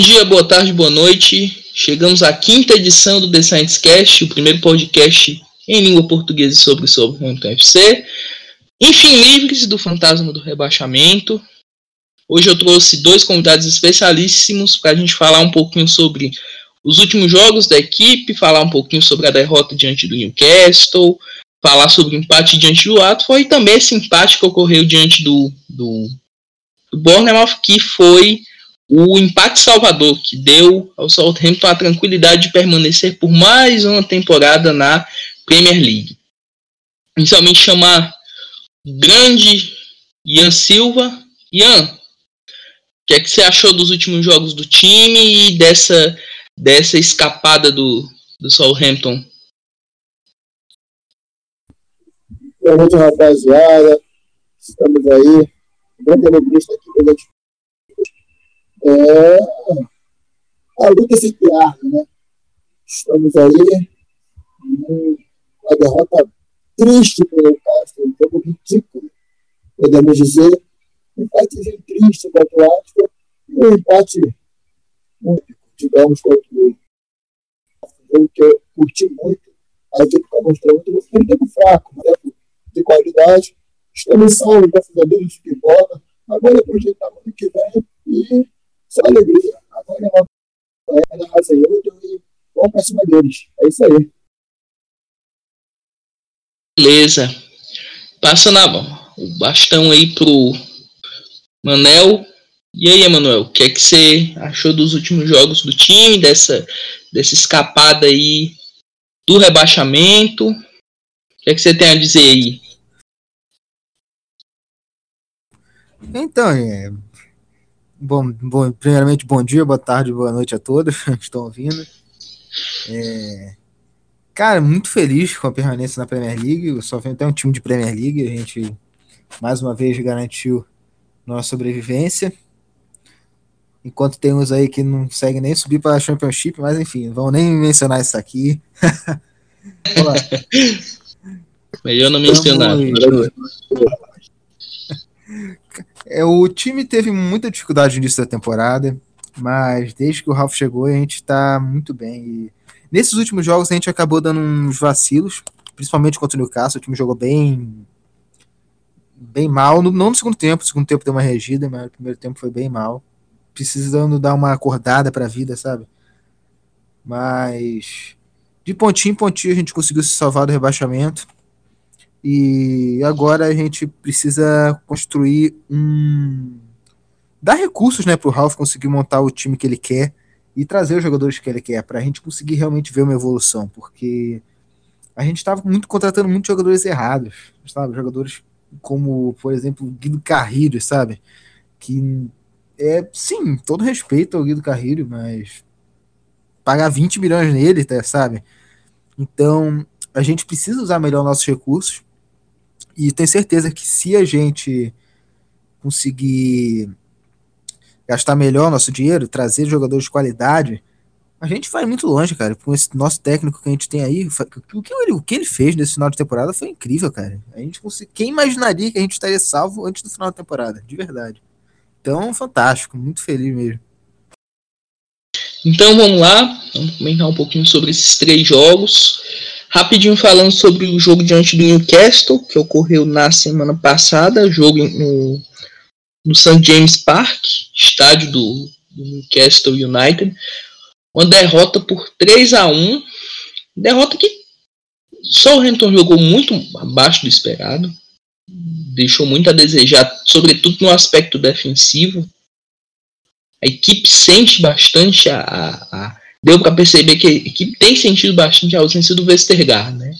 dia, boa tarde, boa noite. Chegamos à quinta edição do The Science Cast, o primeiro podcast em língua portuguesa sobre o Southampton FC. Enfim, livres do fantasma do rebaixamento. Hoje eu trouxe dois convidados especialíssimos para a gente falar um pouquinho sobre os últimos jogos da equipe, falar um pouquinho sobre a derrota diante do Newcastle, falar sobre o empate diante do Watford e também esse empate que ocorreu diante do, do, do Bournemouth, que foi o empate salvador, que deu ao Southampton a tranquilidade de permanecer por mais uma temporada na Premier League. Inicialmente chamar grande Ian Silva. Ian, o que é que você achou dos últimos jogos do time e dessa, dessa escapada do, do Southampton Boa noite, rapaziada. Estamos aí. Grande alegria estar aqui presente. É... A luta se piar, né? Estamos aí. Uma derrota triste para o Castro, um jogo ridículo, podemos dizer. Um empate triste contra o Aston e um empate único, digamos, contra o jogo que eu curti muito. A equipe está mostrando um tempo fraco, um tempo de qualidade. Estamos salvos, graças a de bola. Agora é projetar ano que vem e só alegria. Agora é na raça e vamos para cima deles. É isso aí. Beleza. Passa na, o bastão aí pro Manel. E aí, Emanuel, o que é que você achou dos últimos jogos do time, dessa, dessa escapada aí do rebaixamento? O que, é que você tem a dizer aí? Então, é... bom, bom, primeiramente, bom dia, boa tarde, boa noite a todos que estão ouvindo. É... Cara, muito feliz com a permanência na Premier League. O Southampton é um time de Premier League. A gente, mais uma vez, garantiu nossa sobrevivência. Enquanto tem uns aí que não conseguem nem subir para a Championship, mas enfim, não vão nem mencionar isso aqui. Melhor não mencionar. É, o time teve muita dificuldade no início da temporada, mas desde que o Ralph chegou, a gente está muito bem. E nesses últimos jogos, a gente acabou dando uns vacilos, principalmente contra o Newcastle. O time jogou bem bem mal, não no segundo tempo, no segundo tempo deu uma regida, mas no primeiro tempo foi bem mal. Precisando dar uma acordada para a vida, sabe? Mas de pontinho em pontinho a gente conseguiu se salvar do rebaixamento. E agora a gente precisa construir um. dar recursos né, para o Ralph conseguir montar o time que ele quer e trazer os jogadores que ele quer, para a gente conseguir realmente ver uma evolução, porque a gente estava muito contratando muitos jogadores errados, sabe? Jogadores como, por exemplo, Guido Carrilho, sabe? Que é, sim, todo respeito ao Guido Carrilho, mas pagar 20 milhões nele, tá, sabe? Então, a gente precisa usar melhor nossos recursos e tenho certeza que se a gente conseguir gastar melhor nosso dinheiro, trazer jogadores de qualidade, a gente vai muito longe, cara. Com esse nosso técnico que a gente tem aí, o que ele, o que ele fez nesse final de temporada foi incrível, cara. A gente quem imaginaria que a gente estaria salvo antes do final da temporada, de verdade. Então, fantástico, muito feliz mesmo. Então vamos lá, vamos comentar um pouquinho sobre esses três jogos. Rapidinho falando sobre o jogo diante do Newcastle, que ocorreu na semana passada, jogo no, no St. James Park, estádio do, do Newcastle United. Uma derrota por 3 a 1 Derrota que só o Hampton jogou muito abaixo do esperado. Deixou muito a desejar, sobretudo no aspecto defensivo. A equipe sente bastante a, a, a deu para perceber que, que tem sentido bastante a ausência do Westergaard, né?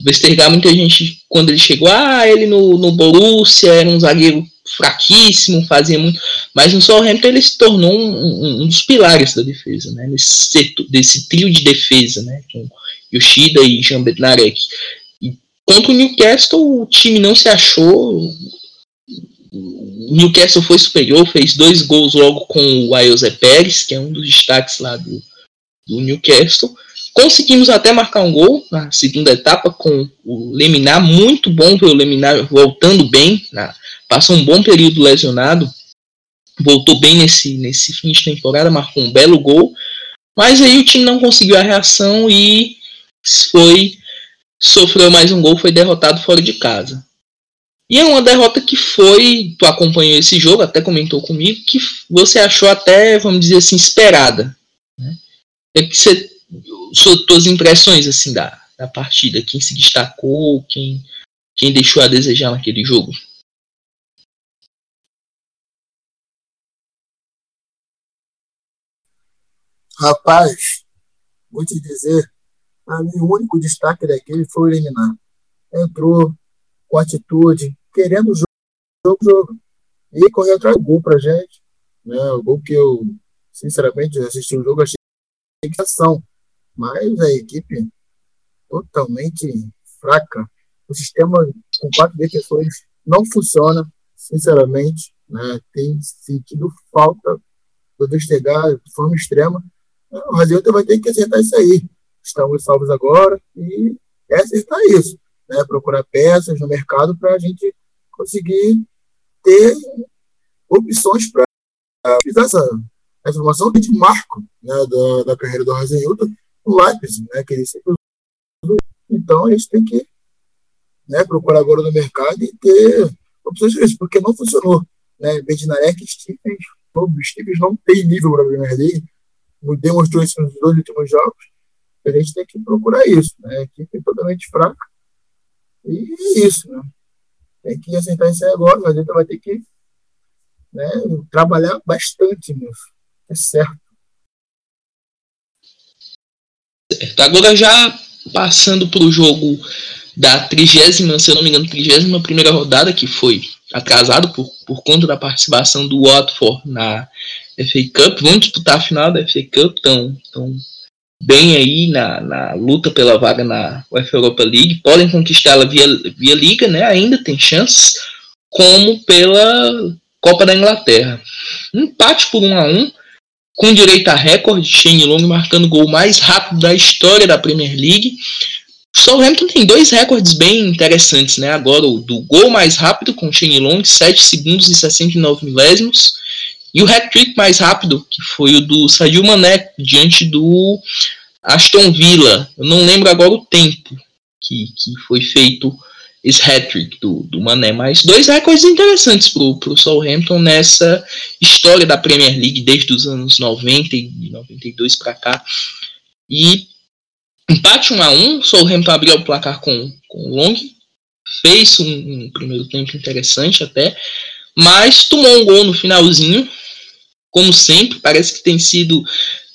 O muita gente, quando ele chegou, ah, ele no, no Borussia era um zagueiro fraquíssimo, fazia muito, mas no Southampton ele se tornou um, um, um dos pilares da defesa, né? Nesse desse trio de defesa, né? Com Yoshida e Jean Bednarek. E contra o Newcastle, o time não se achou, o Newcastle foi superior, fez dois gols logo com o Ailze Pérez, que é um dos destaques lá do, do Newcastle. Conseguimos até marcar um gol na segunda etapa com o Leminar, muito bom ver o Leminar voltando bem, né? passou um bom período lesionado voltou bem nesse, nesse fim de temporada, marcou um belo gol, mas aí o time não conseguiu a reação e foi sofreu mais um gol, foi derrotado fora de casa. E é uma derrota que foi, tu acompanhou esse jogo, até comentou comigo, que você achou até, vamos dizer assim, esperada. É que você, suas impressões assim da, da partida, quem se destacou, quem, quem deixou a desejar naquele jogo? Rapaz, vou te dizer, mim o único destaque daquele foi o eliminar. Entrou com atitude, querendo o jogo, jogo, e correu atrás do gol pra gente. Né? O gol que eu, sinceramente, assisti o jogo, achei que ação. Mas a equipe totalmente fraca. O sistema com quatro defensores não funciona, sinceramente. Né? Tem sentido falta do Vestergaard de forma extrema. O Raziota vai ter que acertar isso aí. Estamos salvos agora e é acertar isso. Né? Procurar peças no mercado para a gente conseguir ter opções para utilizar essa, essa informação de marco né, da, da carreira do Razenhuta no Leipzig, né, que ele sempre Então a gente tem que né, procurar agora no mercado e ter opções isso, porque não funcionou. Né? Bednarek e Stevens, os Stevens não tem nível para a Premier League, demonstrou isso nos dois últimos jogos. A gente tem que procurar isso. Né? A equipe é totalmente fraca. E é isso. Né? Tem que assentar isso aí agora, mas a gente vai ter que né, trabalhar bastante nisso. É certo. Agora já passando para o jogo da trigésima, se eu não me engano, trigésima primeira rodada, que foi atrasado por, por conta da participação do Watford na FA Cup. Vão disputar a final da FA Cup, estão tão bem aí na, na luta pela vaga na UEFA Europa League. Podem conquistá-la via, via Liga, né? ainda tem chances, como pela Copa da Inglaterra. Empate por 1 a 1 com direito a recorde, Shane Long marcando o gol mais rápido da história da Premier League. O Southampton tem dois recordes bem interessantes, né? Agora o do gol mais rápido com Shane Long, 7 segundos e 69 milésimos, e o hat-trick mais rápido, que foi o do Sadio Mané, diante do Aston Villa. Eu não lembro agora o tempo que, que foi feito esse hat-trick do, do Mané, mas dois recordes interessantes para o Southampton nessa história da Premier League desde os anos 90 e 92 para cá. E Empate 1 a 1 Southampton abriu o placar com, com o Long, fez um, um, primeiro tempo interessante até, mas tomou um gol no finalzinho, como sempre, parece que tem sido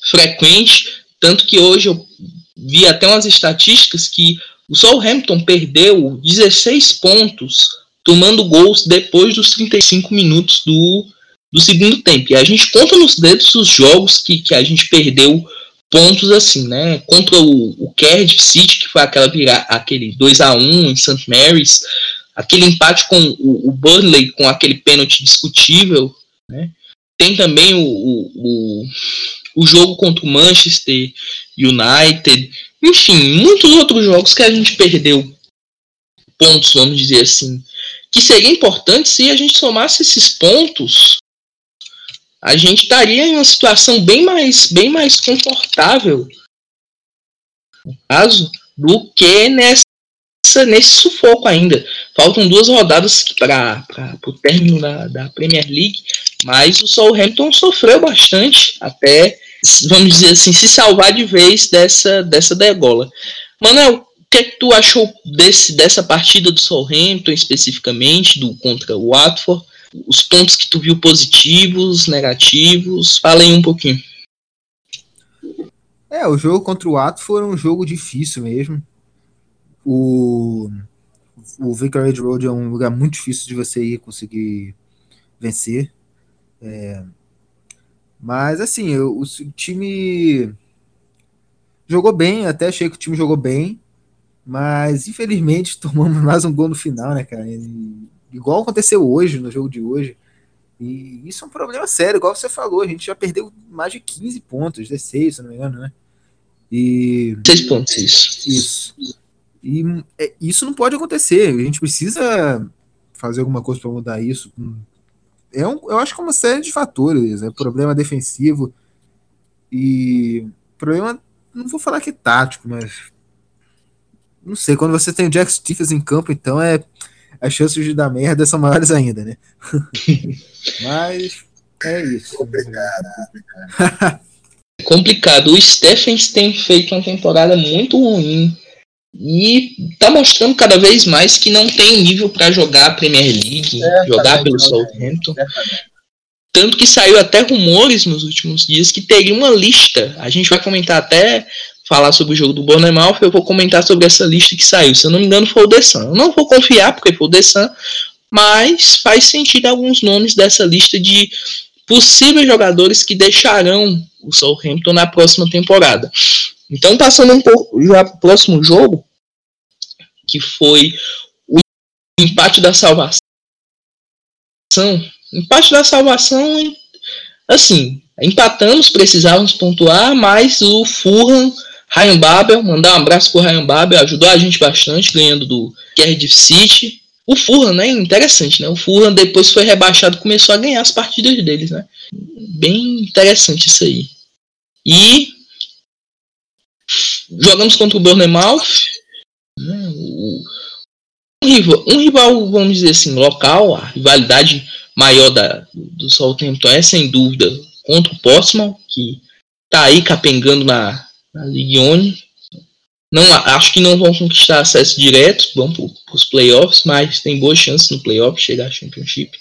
frequente, tanto que hoje eu vi até umas estatísticas que o Southampton perdeu 16 pontos tomando gols depois dos 35 minutos do, do segundo tempo. E a gente conta nos dedos os jogos que, que a gente perdeu pontos assim, né? Contra o, o Cardiff City, que foi aquela aquele 2 a 1 em St. Mary's, aquele empate com o, o Burnley com aquele pênalti discutível, né? Tem também o, o, o, jogo contra o Manchester United, enfim, muitos outros jogos que a gente perdeu pontos, vamos dizer assim, que seria importante se a gente somasse esses pontos a gente estaria em uma situação bem mais, bem mais confortável, no caso, do que nessa, nesse sufoco ainda. Faltam duas rodadas para o término da, da Premier League, mas o Southampton sofreu bastante até, vamos dizer assim, se salvar de vez dessa, dessa degola. Manuel, o que, é que tu achou desse, dessa partida do Southampton especificamente, do contra o Watford? os pontos que tu viu positivos, negativos, fala aí um pouquinho. É, o jogo contra o Ato foi um jogo difícil mesmo. O, o Vicarage Road é um lugar muito difícil de você ir conseguir vencer. É, mas assim, o, o time jogou bem, até achei que o time jogou bem, mas infelizmente tomamos mais um gol no final, né, cara? E igual aconteceu hoje, no jogo de hoje. E isso é um problema sério, igual você falou, a gente já perdeu mais de 15 pontos, 16, se não me engano, né? E. 6 pontos, isso. Isso. E é, isso não pode acontecer. A gente precisa fazer alguma coisa para mudar isso. É um, eu acho que é uma série de fatores. É problema defensivo e problema, não vou falar que é tático, mas não sei, quando você tem o Jack Stephens em campo, então é as chances de dar merda são maiores ainda, né? mas é isso. Complicado, complicado. complicado. O Stephens tem feito uma temporada muito ruim e tá mostrando cada vez mais que não tem nível para jogar a Premier League, é, jogar pelo Southampton. É, tanto que saiu até rumores nos últimos dias que teria uma lista. A gente vai comentar até falar sobre o jogo do Bournemouth, eu vou comentar sobre essa lista que saiu. Se eu não me engano, foi o Sun. Eu não vou confiar porque foi o Sun, mas faz sentido alguns nomes dessa lista de possíveis jogadores que deixarão o Southampton na próxima temporada. Então, passando um pouco já para o próximo jogo, que foi o empate da salvação. Empate da salvação, assim, empatamos, precisávamos pontuar, mas o Fulham, Ryan Babel, mandar um abraço pro Ryan Babel, ajudou a gente bastante, ganhando do Cardiff City. O Fulham, né, interessante, né, o Fulham depois foi rebaixado começou a ganhar as partidas deles, né, bem interessante isso aí. E jogamos contra o Bournemouth, o, um, rival, um rival, vamos dizer assim, local, a rivalidade maior da, do Southampton é sem dúvida contra o Portsmouth, que tá aí capengando na, na League One. Não, acho que não vão conquistar acesso direto, vão para os playoffs, mas tem boas chances no playoff chegar à Championship.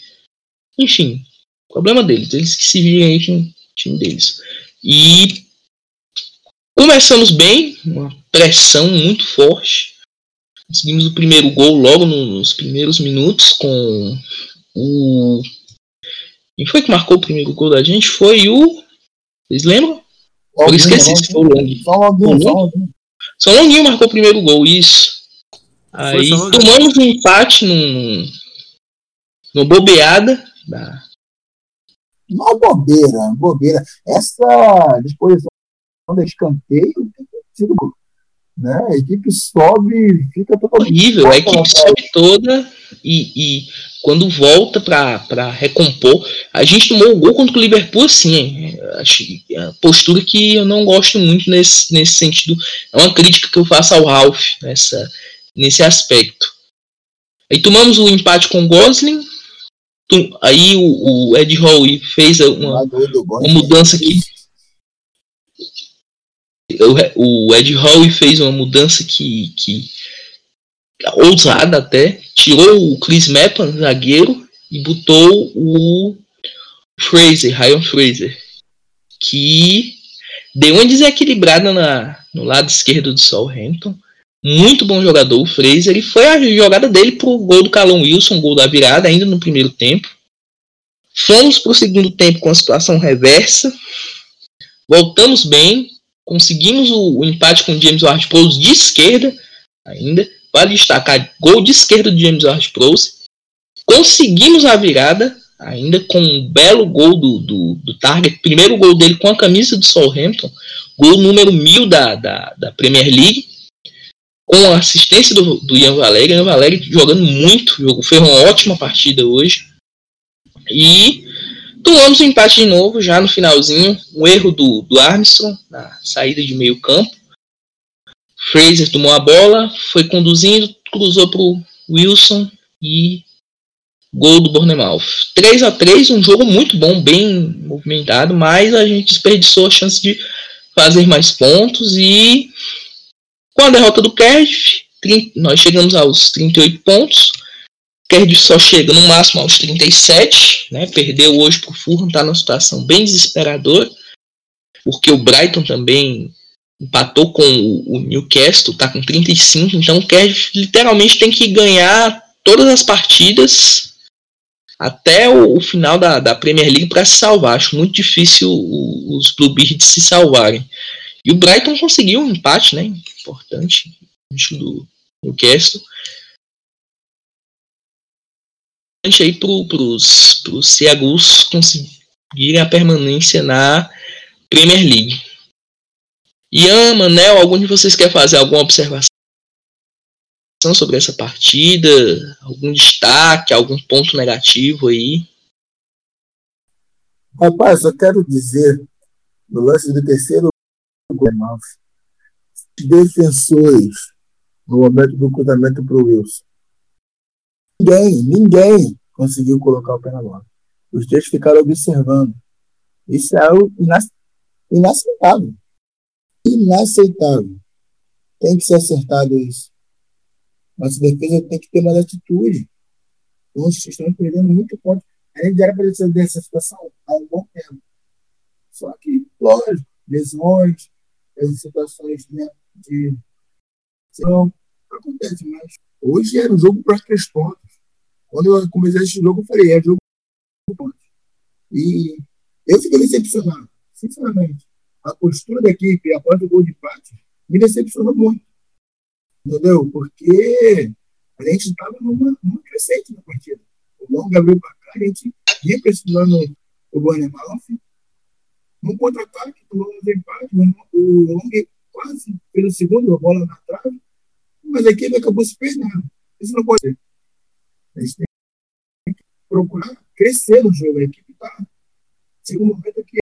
Enfim, problema deles, eles que se virem aí com o time deles. E Começamos bem, uma pressão muito forte. Conseguimos o primeiro gol logo nos primeiros minutos com o. Quem foi que marcou o primeiro gol da gente? Foi o. Vocês lembram? Eu esqueci se foi o Longuinho. Só Longuinho. Só Longuinho marcou o primeiro gol, isso. Aí tomamos um empate num, numa bobeada da. Uma bobeira, bobeira. Essa disposição de escanteio né? A equipe sobe, fica totalmente. Horrível, a equipe sobe toda e, e quando volta para recompor. A gente tomou o gol contra o Liverpool assim. Acho é a postura que eu não gosto muito nesse, nesse sentido. É uma crítica que eu faço ao Ralph nessa, nesse aspecto. Aí tomamos o empate com o Gosling. Aí o, o Ed Hall fez uma, uma mudança que o Ed Howe fez uma mudança que, que ousada até, tirou o Chris Meppan, zagueiro, e botou o Fraser, Ryan Fraser, que deu uma desequilibrada na, no lado esquerdo do Southampton. Muito bom jogador, o Fraser, e foi a jogada dele pro gol do Calon Wilson, gol da virada, ainda no primeiro tempo. Fomos pro segundo tempo com a situação reversa. Voltamos bem, Conseguimos o, o empate com James Ward-Prowse de esquerda ainda. Vale destacar, gol de esquerda do James Ward-Prowse. Conseguimos a virada ainda com um belo gol do, do, do, Target. Primeiro gol dele com a camisa do Southampton. Gol número mil da, da, da Premier League. Com a assistência do, do Ian Valeri. Ian Valeri jogando muito. Fez uma ótima partida hoje. E Tomamos o empate de novo, já no finalzinho. Um erro do, do Armstrong, na saída de meio campo. Fraser tomou a bola, foi conduzindo, cruzou para o Wilson e gol do Bournemouth. 3 a 3 um jogo muito bom, bem movimentado, mas a gente desperdiçou a chance de fazer mais pontos e com a derrota do Cardiff, nós chegamos aos 38 pontos. Cardiff só chega no máximo aos 37, né? Perdeu hoje para o Fulham, está numa situação bem desesperadora, porque o Brighton também empatou com o Newcastle, está com 35, então o Cardiff literalmente tem que ganhar todas as partidas até o, o final da, da, Premier League para se salvar. Acho muito difícil os Bluebirds se salvarem. E o Brighton conseguiu um empate, né? Importante, do Newcastle aí para os Ceagus conseguirem a permanência na Premier League. Ian, Manel, algum de vocês quer fazer alguma observação sobre essa partida? Algum destaque, algum ponto negativo aí? Rapaz, só quero dizer, no lance do terceiro gol, defensores no momento do cruzamento para o Wilson. Ninguém, ninguém conseguiu colocar o pé na bola. Os três ficaram observando. Isso é algo inaceitável. Inaceitável. Tem que ser acertado isso. Nossa defesa tem que ter mais atitude. Nós estamos perdendo muito ponto. A gente era para ser dessa situação há um bom tempo. Só que, lógico, lesões, as situações né, de. Não, acontece, mas hoje era um jogo para três pontos. Quando eu comecei esse jogo, eu falei, é jogo. E eu fiquei decepcionado, sinceramente. A postura da equipe após o gol de empate me decepcionou muito. Entendeu? Porque a gente estava numa, numa crescente na partida. O Long abriu para cá, a gente ia pressionando o Bournemouth. No contra-ataque, tomamos empate, o Long quase pelo segundo, a bola na trave, mas a equipe acabou se perdendo. Isso não pode ser. A gente tem que procurar crescer no jogo. A equipe está. Um momento que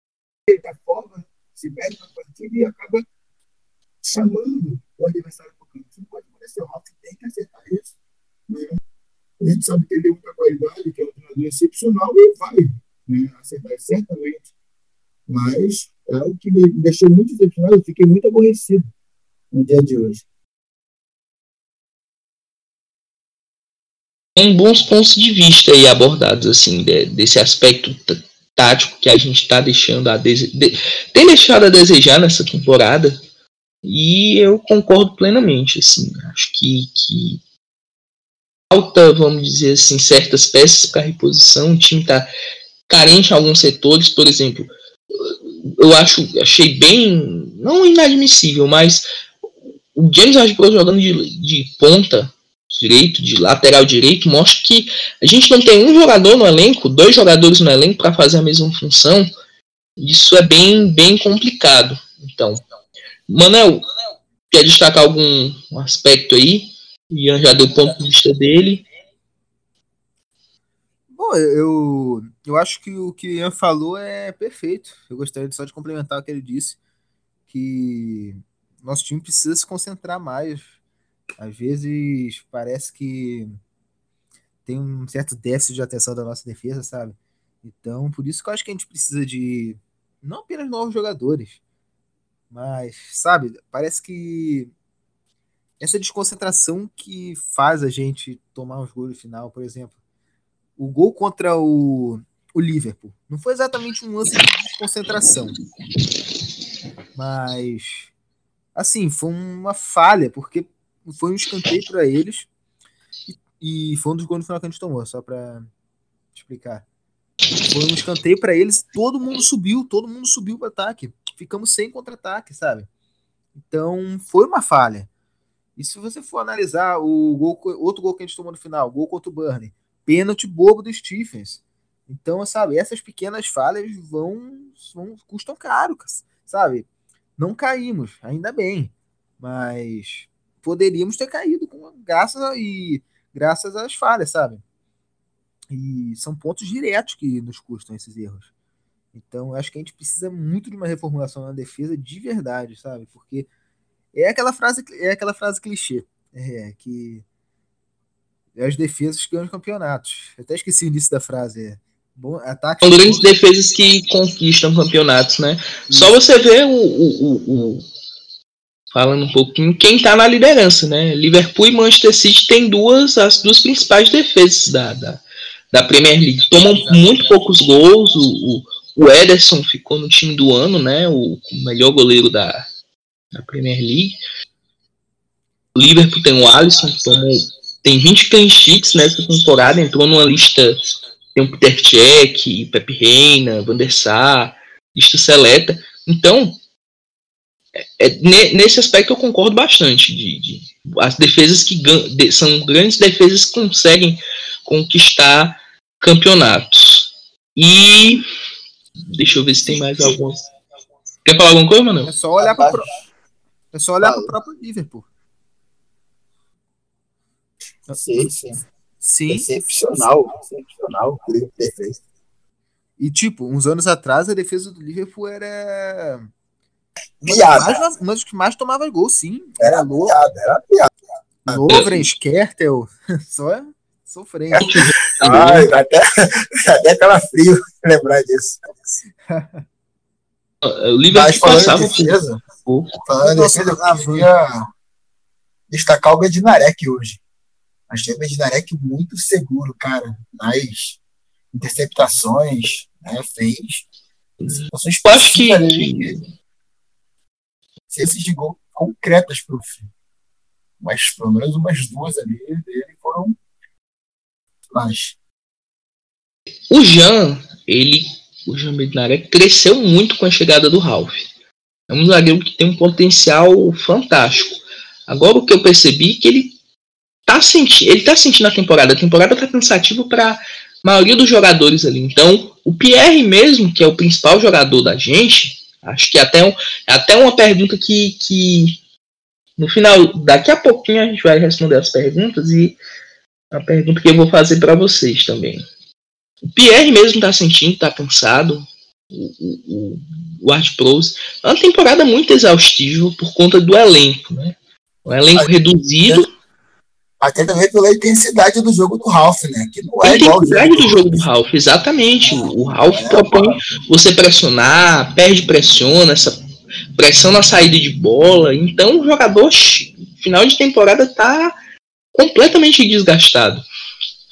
ele está fora, se perde na partida e acaba chamando o adversário para o campo. Isso não pode acontecer. O Ralf tem que acertar isso. Né? A gente sabe que ele tem muita qualidade, que é um treinador excepcional e vai né, acertar certamente. Mas é o que me deixou muito decepcionado. Eu fiquei muito aborrecido no dia de hoje. Tem bons pontos de vista aí abordados, assim, de, desse aspecto tático que a gente está deixando a de, tem deixado a desejar nessa temporada. E eu concordo plenamente, assim, acho que, que falta, vamos dizer assim, certas peças para reposição, o time está carente em alguns setores, por exemplo, eu acho, achei bem, não inadmissível, mas o James Ward jogando de, de ponta direito, de lateral direito, mostra que a gente não tem um jogador no elenco, dois jogadores no elenco para fazer a mesma função. Isso é bem, bem complicado. Então, Manel, quer destacar algum aspecto aí? Ian já deu o ponto de vista dele. Bom, eu, eu acho que o que o Ian falou é perfeito. Eu gostaria só de complementar o que ele disse, que nosso time precisa se concentrar mais às vezes parece que tem um certo déficit de atenção da nossa defesa, sabe? Então, por isso que eu acho que a gente precisa de não apenas novos jogadores, mas, sabe, parece que essa desconcentração que faz a gente tomar uns gols no final, por exemplo, o gol contra o, o Liverpool não foi exatamente um lance de desconcentração, mas assim, foi uma falha, porque foi um escanteio para eles e, e, foi um dos gols no final que a gente tomou, só para explicar. Foi um escanteio para eles, todo mundo subiu, todo mundo subiu para ataque. Ficamos sem contra-ataque, sabe? Então, foi uma falha. E se você for analisar o gol, outro gol que a gente tomou no final, gol contra o Burnley, pênalti bobo do Stephens. Então, sabe, essas pequenas falhas vão, vão custam caro, sabe? Não caímos, ainda bem, mas poderíamos ter caído com graças a, e graças às falhas, sabe? E são pontos diretos que nos custam esses erros. Então, acho que a gente precisa muito de uma reformulação na defesa de verdade, sabe? Porque é aquela frase, é aquela frase clichê, é, que é as defesas que ganham campeonatos. Eu até esqueci o início da frase. É, bom, ataque São grandes defesas que conquistam campeonatos, né? Isso. Só você ver o, o, o, falando um pouquinho, quem está na liderança, né? Liverpool e Manchester City têm duas, as duas principais defesas da, da, da Premier League. Tomam muito poucos gols. O, o, Ederson ficou no time do ano, né? O, o melhor goleiro da, da Premier League. O Liverpool tem o Alisson, tomou, tem 20 clean sheets nessa temporada, entrou numa lista. Tem o Peter Cech, Pepe Reina, Van der Sar, lista seleta. Então, é, nesse aspecto eu concordo bastante. De, de as defesas que de, são grandes defesas que conseguem conquistar campeonatos. E deixa eu ver se tem mais algumas. Quer falar alguma coisa, mano? É só olhar para pro... é só olhar para o próprio Liverpool. Sim, sim. Sim. Excepcional, excepcional. E, tipo, uns anos atrás, a defesa do Liverpool era. Piada. mais, uma das que mais tomava gol, sim. Era Lo- piada, era piada. Lovren, Skertel. Só sofrendo. Ai, dá até, até calafrio lembrar disso. O Mas Liverpool falando passava em defesa, pouco. falando em defesa, eu queria destacar o Bednarek hoje. Achei o Bednarek muito seguro, cara, nas interceptações, né, fez Eu acho que, ali, chances de gol concretas pro fim. Mas pelo menos umas duas ali dele foram mas o Jean, ele, o Jean Bednarek cresceu muito com a chegada do Ralph. É um zagueiro que tem um potencial fantástico. Agora o que eu percebi é que ele tá sentindo, ele tá sentindo a temporada. A temporada tá cansativa para a maioria dos jogadores ali. Então, o Pierre mesmo, que é o principal jogador da gente, acho que até, um, até uma pergunta que, que no final, daqui a pouquinho a gente vai responder as perguntas e a pergunta que eu vou fazer para vocês também. O Pierre mesmo tá sentindo, tá cansado. O, o, o Art Pros. É uma temporada muito exaustiva por conta do elenco, né? Um elenco reduzido. Até também pela intensidade do jogo do Ralph, né? Que não A é igual ao intensidade do jogo do Ralph, exatamente. O, Ralph É, propõe você pressionar, perde, pressiona, essa pressão na saída de bola. Então o jogador, final de temporada, tá completamente desgastado.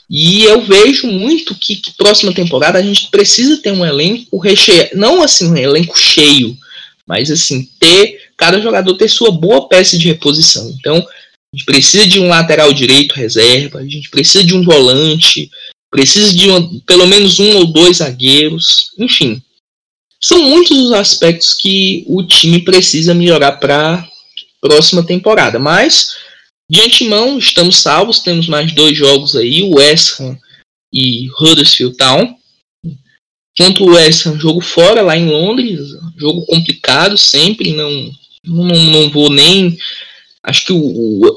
E eu vejo muito que, que próxima temporada a gente precisa ter um elenco recheio, não assim um elenco cheio, mas assim ter cada jogador ter sua boa peça de reposição. Então gente precisa de um lateral direito reserva, a gente precisa de um volante, precisa de uma- pelo menos um ou dois zagueiros, enfim. São muitos os aspectos que o time precisa melhorar para próxima temporada, mas de antemão, estamos salvos, temos mais dois jogos aí, o West Ham e Huddersfield Town. Contra o West Ham, jogo fora lá em Londres, jogo complicado sempre, não, não, não vou nem... Acho que o,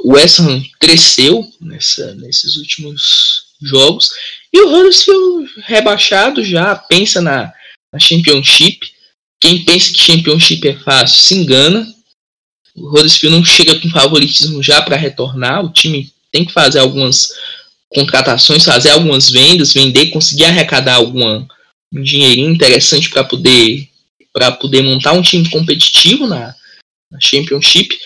o West Ham cresceu nessa, nesses últimos jogos. E o Huddersfield rebaixado já, pensa na, na Championship. Quem pensa que Championship é fácil se engana. O Huddersfield não chega com favoritismo já para retornar. O time tem que fazer algumas contratações, fazer algumas vendas, vender, conseguir arrecadar alguma um dinheirinho interessante para poder para poder montar um time competitivo na, na Championship.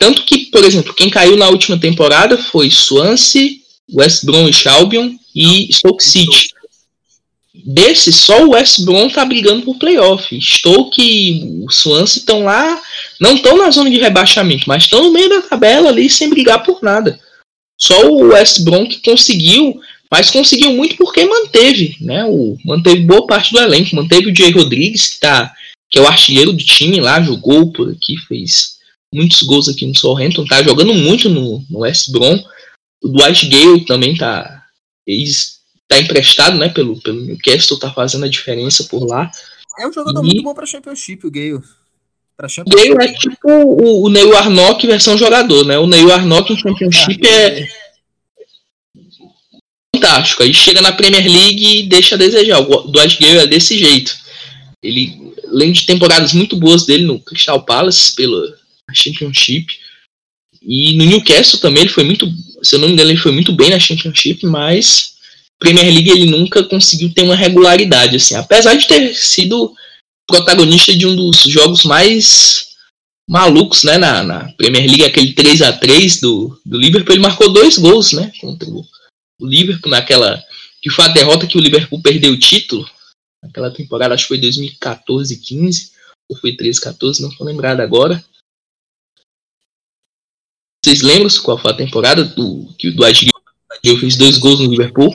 Tanto que, por exemplo, quem caiu na última temporada foi Swansea, West Bromwich Albion e Stoke City. Desses, só o West Brom tá brigando por playoff. Stoke e o Swansea estão lá, não estão na zona de rebaixamento, mas estão no meio da tabela ali sem brigar por nada. Só o West Brom que conseguiu, mas conseguiu muito porque manteve, né? O, manteve boa parte do elenco, manteve o Jay Rodrigues, que, tá, que é o artilheiro do time lá, jogou por aqui, fez muitos gols aqui no Southampton, tá jogando muito no, no West Brom. O Dwight Gale também tá, tá emprestado, né, pelo, pelo Newcastle, tá fazendo a diferença por lá. É um jogador E- muito bom pra Championship, o Gale. Pra O Championship. Gale é tipo o, o Neil Arnock versão jogador, né? O Neil Arnock em Championship é fantástico. Aí chega na Premier League e deixa a desejar. O Dwight Gale é desse jeito. Ele, além de temporadas muito boas dele no Crystal Palace pela Championship e no Newcastle também ele foi muito, se eu não me engano, ele foi muito bem na Championship, mas Premier League ele nunca conseguiu ter uma regularidade assim, apesar de ter sido protagonista de um dos jogos mais malucos, né, na, na Premier League, aquele 3 a 3 do, do Liverpool, ele marcou dois gols, né, contra o, o Liverpool naquela que foi a derrota que o Liverpool perdeu o título naquela temporada, acho que foi 2014, 15 ou foi 13, 14, não tô lembrado agora. Vocês lembram qual foi a temporada do que o Dwight fez dois gols no Liverpool?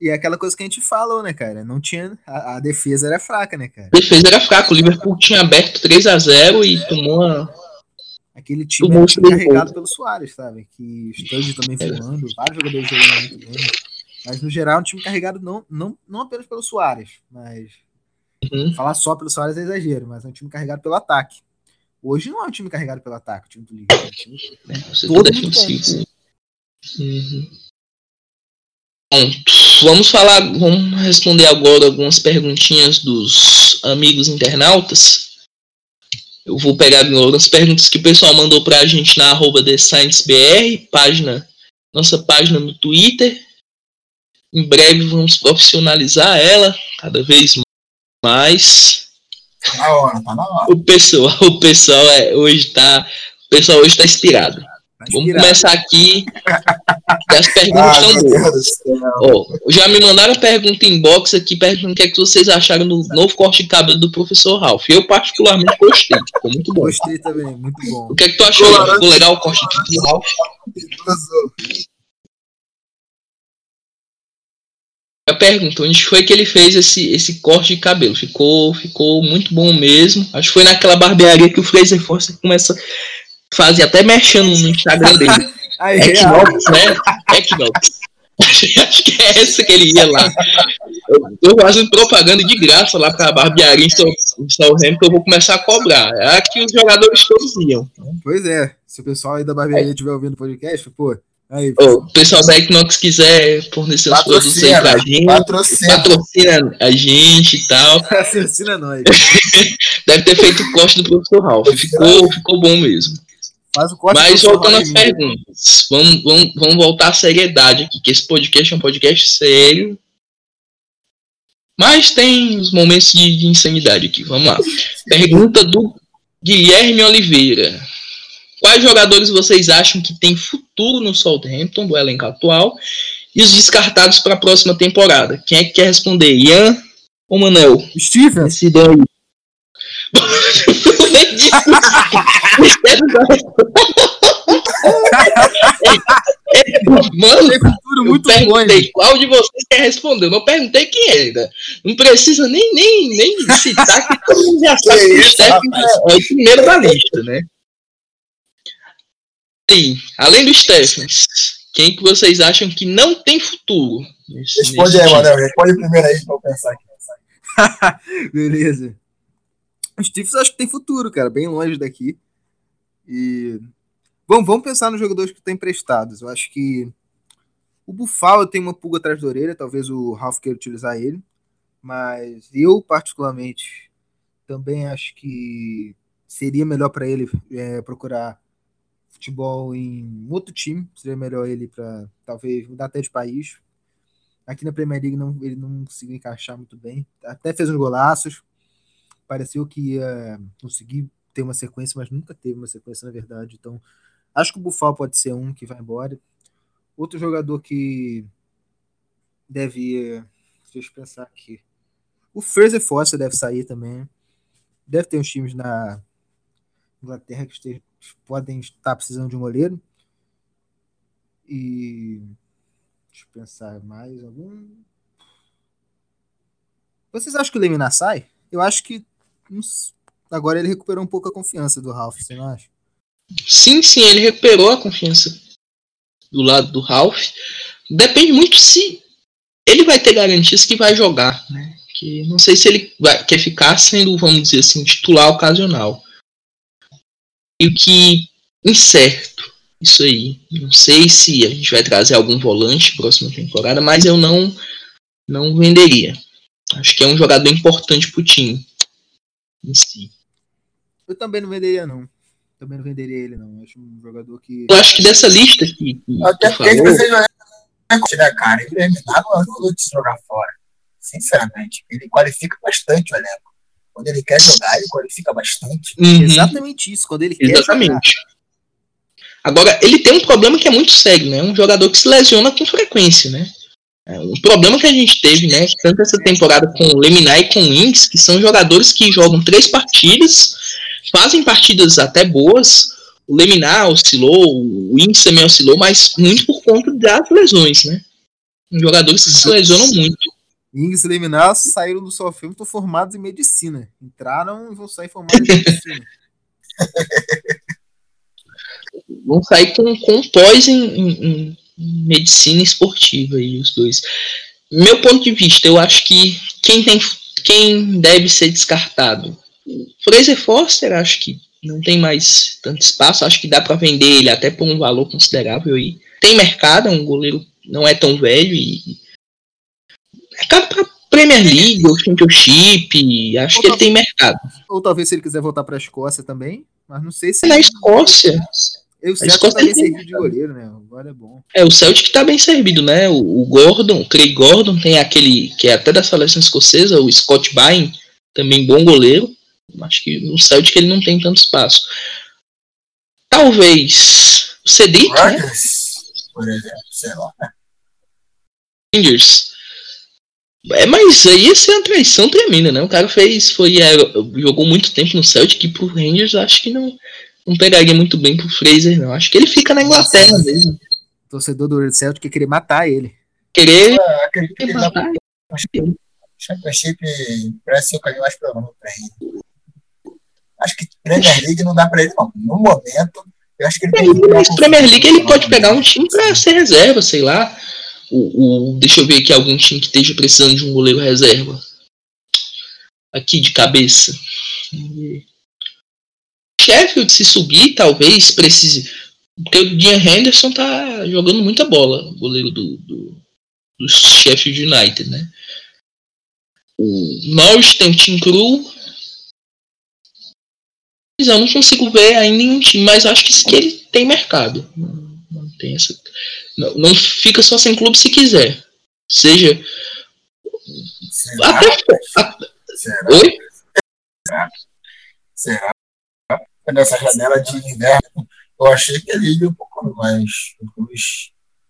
E é aquela coisa que a gente falou, né, cara? Não tinha. A, a defesa era fraca, né, cara? A defesa era fraca, o Liverpool tinha aberto 3 a 0 e tomou uma, Aquele time Tomou carregado pelo Soares, sabe? Que Sturge também voando, vários jogadores jogando muito bem. Mas no geral, é um time carregado não, não, não apenas pelo Soares, mas. Uhum. Falar só pelo Soares é exagero, mas é um time carregado pelo ataque. Hoje não é um time carregado pelo ataque, o time do Liverpool. É Todo tá mundo defensivo. Uhum. Pronto. Vamos falar, vamos responder agora algumas perguntinhas dos amigos internautas. Eu vou pegar algumas perguntas que o pessoal mandou para a gente na arroba TheScienceBR, página, nossa página no Twitter. Em breve vamos profissionalizar ela cada vez mais. Tá na hora, tá na hora. O pessoal, o pessoal é, hoje tá, o pessoal hoje está inspirado. Tá Vamos começar aqui. as perguntas Ah, estão boas. Ó, já me mandaram pergunta em box aqui, perguntando o que, é que vocês acharam do novo corte de cabelo do professor Ralph. Eu particularmente gostei, ficou muito bom. Gostei também, muito bom. O que é que tu achou? Ficou legal o corte de cabelo do Ralph? Eu pergunto, onde foi que ele fez esse, esse corte de cabelo? Ficou, ficou muito bom mesmo. Acho que foi naquela barbearia que o Fraser Forster começa a fazer até mexendo no Instagram dele. É. Equinox, né? Equinox. Acho que é essa que ele ia lá. Eu tô fazendo propaganda de graça lá pra barbearia em Southampton, eu vou começar a cobrar. É aqui os jogadores todos iam. Pois é, se o pessoal aí da barbearia estiver ouvindo o podcast, pô, aí, o pessoal da Equinox quiser fornecer os produtos aí pra gente, Patrocina. patrocina a gente e tal. assassina nós. Deve ter feito o corte do professor Ralph. Ficou, ficou bom mesmo. Mas do voltando às perguntas, vamos, vamos, vamos voltar à seriedade aqui, que esse podcast é um podcast sério. Mas tem os momentos de, de insanidade aqui. Vamos lá. Pergunta do Guilherme Oliveira. Quais jogadores vocês acham que tem futuro no Southampton, do elenco atual, e os descartados para a próxima temporada? Quem é que quer responder? Ian ou Manel? Steven, Decidam aí. Mano, tem futuro eu muito perguntei longe. qual de vocês quer responder. Eu não perguntei quem é ainda. Não precisa nem, nem, nem citar que todo mundo já sabe que o Stephen é o primeiro da lista, né? E, além do Stephens, quem que vocês acham que não tem futuro? nesse- Responde nesse aí? Manel. Responde primeiro aí pra eu pensar aqui. Beleza. O Stephens acho que tem futuro, cara, bem longe daqui. E. Bom, vamos pensar nos jogadores que estão emprestados. Eu acho que o Buffalo tem uma pulga atrás da orelha, talvez o Ralph queira utilizar ele. Mas eu, particularmente, também acho que seria melhor para ele é, procurar futebol em outro time. Seria melhor ele para talvez mudar até de país. Aqui na Premier League não, ele não conseguiu encaixar muito bem. Até fez uns golaços. Pareceu que ia conseguir ter uma sequência, mas nunca teve uma sequência, na verdade. Então, acho que o Buffalo pode ser um que vai embora. Outro jogador que deve. Deixa eu pensar aqui. O Fraser Foster deve sair também. Deve ter uns times na Inglaterra que este- podem estar precisando de um goleiro. E. Deixa eu pensar mais algum. Vocês acham que o Leminar sai? Eu acho que. Agora ele recuperou um pouco a confiança do Ralph, você não acha? Sim, sim, ele recuperou a confiança do lado do Ralph. Depende muito se ele vai ter garantias que vai jogar, né? Que não sei se ele vai, quer ficar sendo, vamos dizer assim, titular ocasional. E o que incerto isso aí. Não sei se a gente vai trazer algum volante próxima temporada, mas eu não não venderia. Acho que é um jogador importante pro time em si. Eu também não venderia, não. Também não venderia ele, não. Eu acho um jogador que. Eu acho que dessa lista que, que Até porque a gente falou, precisa jogar né, cara? Ele é não é um jogador de se jogar fora. Sinceramente. Ele qualifica bastante o elenco. Quando ele quer jogar, ele qualifica bastante. Uhum. Exatamente isso. Quando ele quer. jogar. Exatamente. Agora, ele tem um problema que é muito sério, né? Um jogador que se lesiona com frequência, né? É um problema que a gente teve, né? Tanto essa temporada com o Leminar e com o Inks, que são jogadores que jogam três partidas, fazem partidas até boas. O Leminar oscilou, o Inks também oscilou, mas muito por conta das lesões, né? Jogadores que se lesionam muito. Ings e Leminar saíram do Southampton formados em medicina. Entraram e vão sair formados em medicina. vão sair com, com pós em, em- em medicina esportiva aí, os dois. Meu ponto de vista, eu acho que quem tem quem deve ser descartado? Fraser Forster, acho que não tem mais tanto espaço, acho que dá para vender ele até por um valor considerável aí. Tem mercado, é um goleiro não é tão velho e acaba pra Premier League ou Championship, acho ou que ele tem mercado. Ou talvez se ele quiser voltar para a Escócia também, mas não sei se. Na Escócia. o Celtic tá bem servido de goleiro, né? Agora é bom. É, o Celtic tá bem servido, né? O, o Gordon, o Craig Gordon, tem aquele que é até da seleção escocesa, o Scott Byrne, também bom goleiro. Acho que no Celtic ele não tem tanto espaço. Talvez o Cedric, né? Por exemplo, sei lá. Rangers. É, mas aí ia ser uma traição tremenda, né? O cara fez, foi, é, jogou muito tempo no Celtic e pro Rangers acho que não, não pegaria muito bem pro Fraser, não. Acho que ele fica na Inglaterra Nossa. mesmo. O torcedor do Celtic quer querer matar ele. Querer. Ah, acredito que ele matar. Championship parece ser o caminho mais provável pra ele. Acho que Premier League não dá pra ele, não. No momento, eu acho que ele tem que. Premier League ele pode pegar um time pra ser reserva, sei lá o, o, deixa eu ver aqui algum time que esteja precisando de um goleiro reserva. Aqui de cabeça. Sheffield, se subir, talvez precise. Porque o Dean Henderson tá jogando muita bola, goleiro do, do, do Sheffield United, né? O Norwich tem o Team Crew. Mas eu não consigo ver ainda em um time, mas acho que, que ele tem mercado. Tem essa. Não, não fica só sem clube se quiser. Seja. Será? Até. Será? Oi? Será? Será? Nessa janela de inverno, eu achei que ele ia um pouco mais.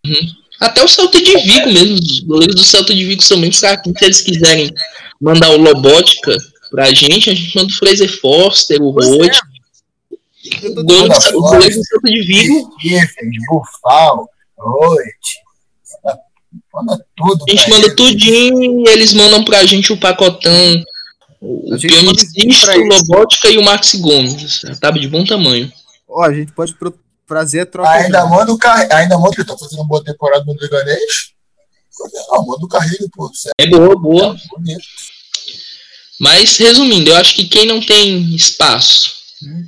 Uhum. Até o Celta de Vigo mesmo, os goleiros do Celta de Vigo são bem fracos. Se eles quiserem mandar o Lobótica pra gente, a gente manda o Fraser Foster, o Roth. O goleiro do Celta de Vigo. Bufal noite. Manda tudo. A gente manda eles. tudinho e eles mandam pra gente o pacotão. O Pionicista, o Lobótica e o Max Gomes. Tava de bom tamanho. Ó, a gente pode fazer a troca. Ainda manda o Carrilho. Ainda manda que tá fazendo uma boa temporada no Liganês. Não, manda o Carrilho, pô. É boa, boa. É Mas, resumindo, eu acho que quem não tem espaço, né?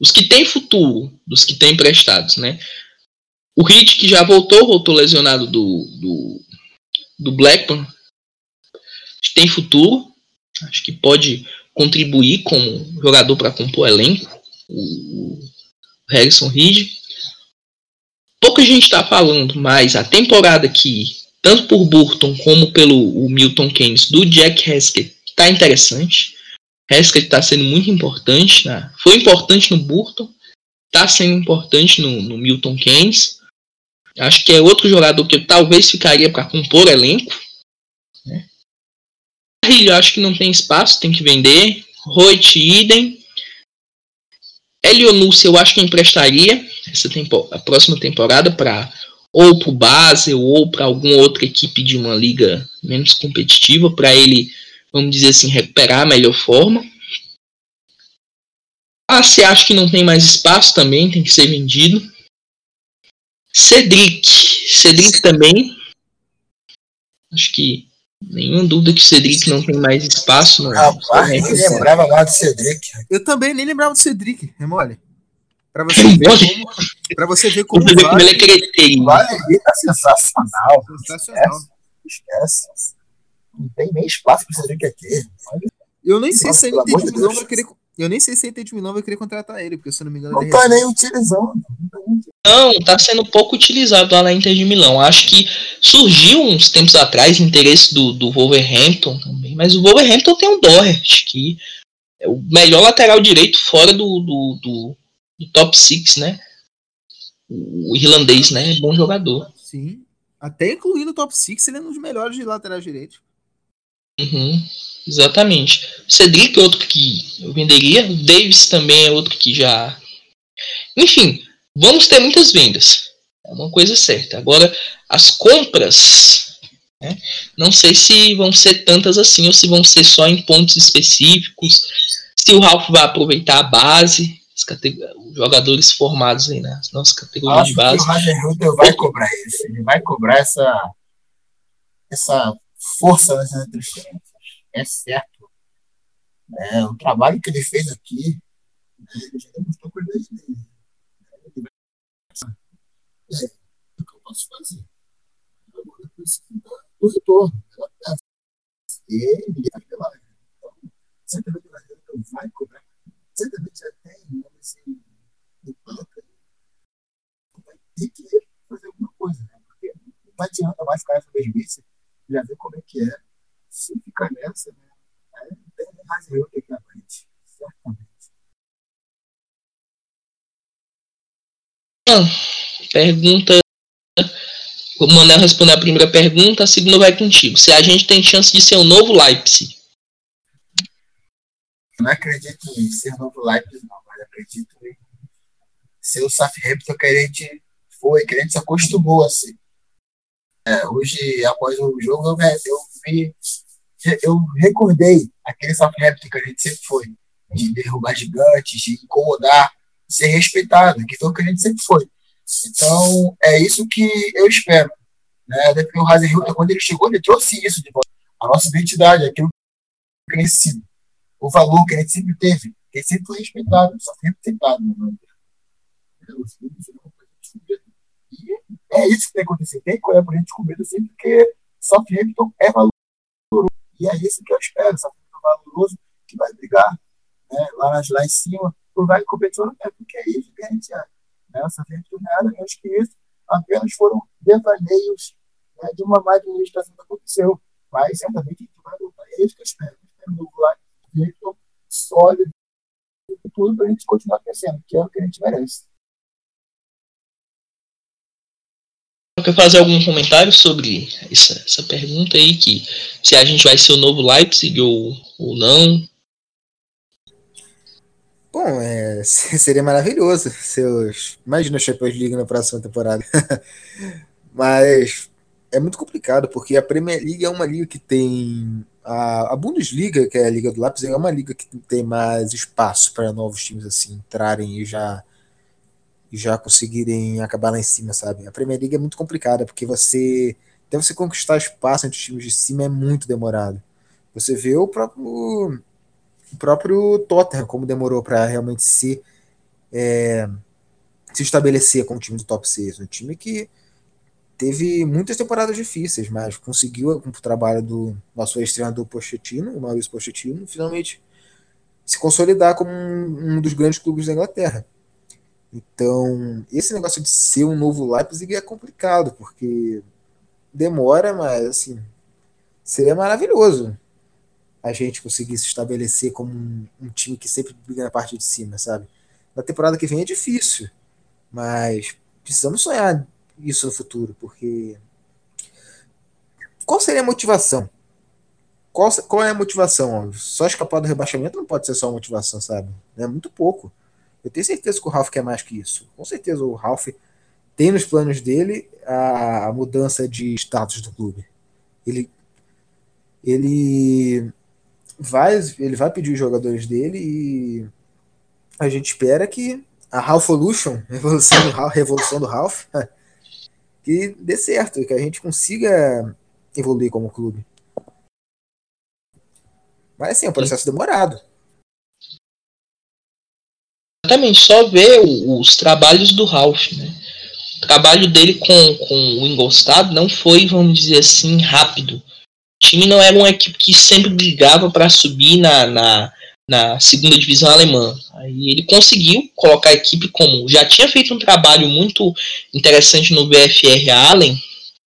Os que têm futuro, dos que têm emprestados, né? O Hit, que já voltou, voltou lesionado do, do, do Blackburn, tem futuro. Acho que pode contribuir como jogador para compor elenco. O, Harrison Reed. Pouca gente está falando, mas a temporada que, tanto por Burton como pelo Milton Keynes, do Jack Haskell, está interessante. Haskell está sendo muito importante. Né? Foi importante no Burton, está sendo importante no, no Milton Keynes. Acho que é outro jogador que talvez ficaria para compor elenco. Né? acho que não tem espaço, tem que vender. Roit, idem. Elionus, eu acho que emprestaria essa tempo, a próxima temporada para ou para o Basel ou para alguma outra equipe de uma liga menos competitiva para ele, vamos dizer assim, recuperar a melhor forma. Ah, você acha que não tem mais espaço também, tem que ser vendido. Cedric. Cedric também. Acho que nenhuma dúvida que o Cedric não tem mais espaço. No, Rapaz, nem lembrava mais do Cedric. Eu também nem lembrava do Cedric, é mole. Pra você ver como, pra você ver como, você vale, como ele é cretino. Vale tá sensacional. Sensacional. Esquece. Esquece. Não tem nem espaço pro Cedric aqui. Eu nem sei se ele tem divisão vai querer eu nem sei se a Inter de Milão vai querer contratar ele, porque se eu não me engano. Não tá nem utilizando. Não, tá sendo pouco utilizado lá na Inter de Milão. Acho que surgiu uns tempos atrás interesse do, do Wolverhampton também, mas o Wolverhampton tem um Doherty, que é o melhor lateral direito fora do, do, do, do top 6, né? O irlandês, né? É bom jogador. Sim. Até incluindo o top 6, ele é um dos melhores de lateral direito. Uhum. Exatamente. Cedric é outro que eu venderia. O Davis também é outro que já. Enfim, vamos ter muitas vendas. É uma coisa certa. Agora, as compras, né, não sei se vão ser tantas assim ou se vão ser só em pontos específicos. Se o Ralph vai aproveitar a base, os jogadores formados aí nas nossas categorias Acho de base. O Roger Rudel vai cobrar isso. Ele vai cobrar essa, essa força nas transferências é certo. É, o trabalho que ele fez aqui, ele já demonstrou qualidade dele. É, o que eu posso fazer? agora precisa do retorno. E ninguém vai pela Então, certamente o brasileiro vai cobrar. Certamente já tem nome assim, de planta. Vai ter que fazer alguma coisa, né? Porque não adianta mais ficar nessa mesmice, já ver como é que é. Se ficar nessa, né? Não tem mais eu que frente. Certamente. Pergunta. O Manel responder a primeira pergunta, a segunda vai contigo. Se a gente tem chance de ser o um novo Leipzig? Não acredito em ser o novo Leipzig, não, mas acredito em ser o Southampton que a gente foi, que a gente se acostumou a ser. É, hoje, após o jogo, eu, eu vi, eu recordei aquele Southampton que a gente sempre foi, de derrubar gigantes, de incomodar, ser respeitado, que foi o que a gente sempre foi. Então, é isso que eu espero. Né? Até porque o Hasenhüttl, quando ele chegou, ele trouxe isso de volta. A nossa identidade, aquilo que gente sido, o valor que a gente sempre teve, que sempre foi respeitado, só sempre tentado. Né? É isso que tem acontecido. Tem que olhar para a gente com medo sempre, porque Southampton é valoroso. E é isso que eu espero. Southampton é valoroso, que vai brigar né, lá, lá em cima por várias competições, é porque é isso que a gente é. Né? Southampton nada menos que isso, apenas foram devaneios né, de uma má administração que aconteceu. Mas certamente a gente vai lutar. É isso que eu espero. Eu espero um novo lá, sólido, tudo para a gente continuar crescendo, que é o que a gente merece. Quer fazer algum comentário sobre essa, essa pergunta aí, que se a gente vai ser o novo Leipzig ou, ou não? Bom, é, seria maravilhoso seus. Imagina o Champions League na próxima temporada. Mas é muito complicado, porque a Premier League é uma liga que tem. A, a Bundesliga, que é a Liga do Lápis, é uma liga que tem mais espaço para novos times assim entrarem e já já conseguirem acabar lá em cima, sabe? A Premier League é muito complicada, porque você até você conquistar espaço entre os times de cima é muito demorado. Você vê o próprio o próprio Tottenham como demorou para realmente se é, se estabelecer como time do top 6, um time que teve muitas temporadas difíceis, mas conseguiu com o trabalho do nosso ex-treinador Pochettino, o Maurício Pochettino, finalmente se consolidar como um, um dos grandes clubes da Inglaterra. Então, esse negócio de ser um novo Leipzig é complicado, porque demora, mas assim, seria maravilhoso a gente conseguir se estabelecer como um, um, time que sempre briga na parte de cima, sabe? Na temporada que vem é difícil, mas precisamos sonhar isso no futuro, porque qual seria a motivação? Qual, qual é a motivação? Só escapar do rebaixamento não pode ser só motivação, sabe? É muito pouco. Eu tenho certeza que o Ralph quer mais que isso. Com certeza o Ralph tem nos planos dele a, mudança de status do clube. Ele, ele vai, ele vai pedir os jogadores dele e a gente espera que a Ralpholution, revolução do Ralph, revolução do Ralph, que dê certo, que a gente consiga evoluir como clube. Mas assim, é um processo demorado. Exatamente, só ver os trabalhos do Ralph, né? O trabalho dele com, com o Ingolstadt não foi, vamos dizer assim, rápido. O time não era uma equipe que sempre brigava para subir na, na, na, segunda divisão alemã. Aí ele conseguiu colocar a equipe como. Já tinha feito um trabalho muito interessante no VFR Allen,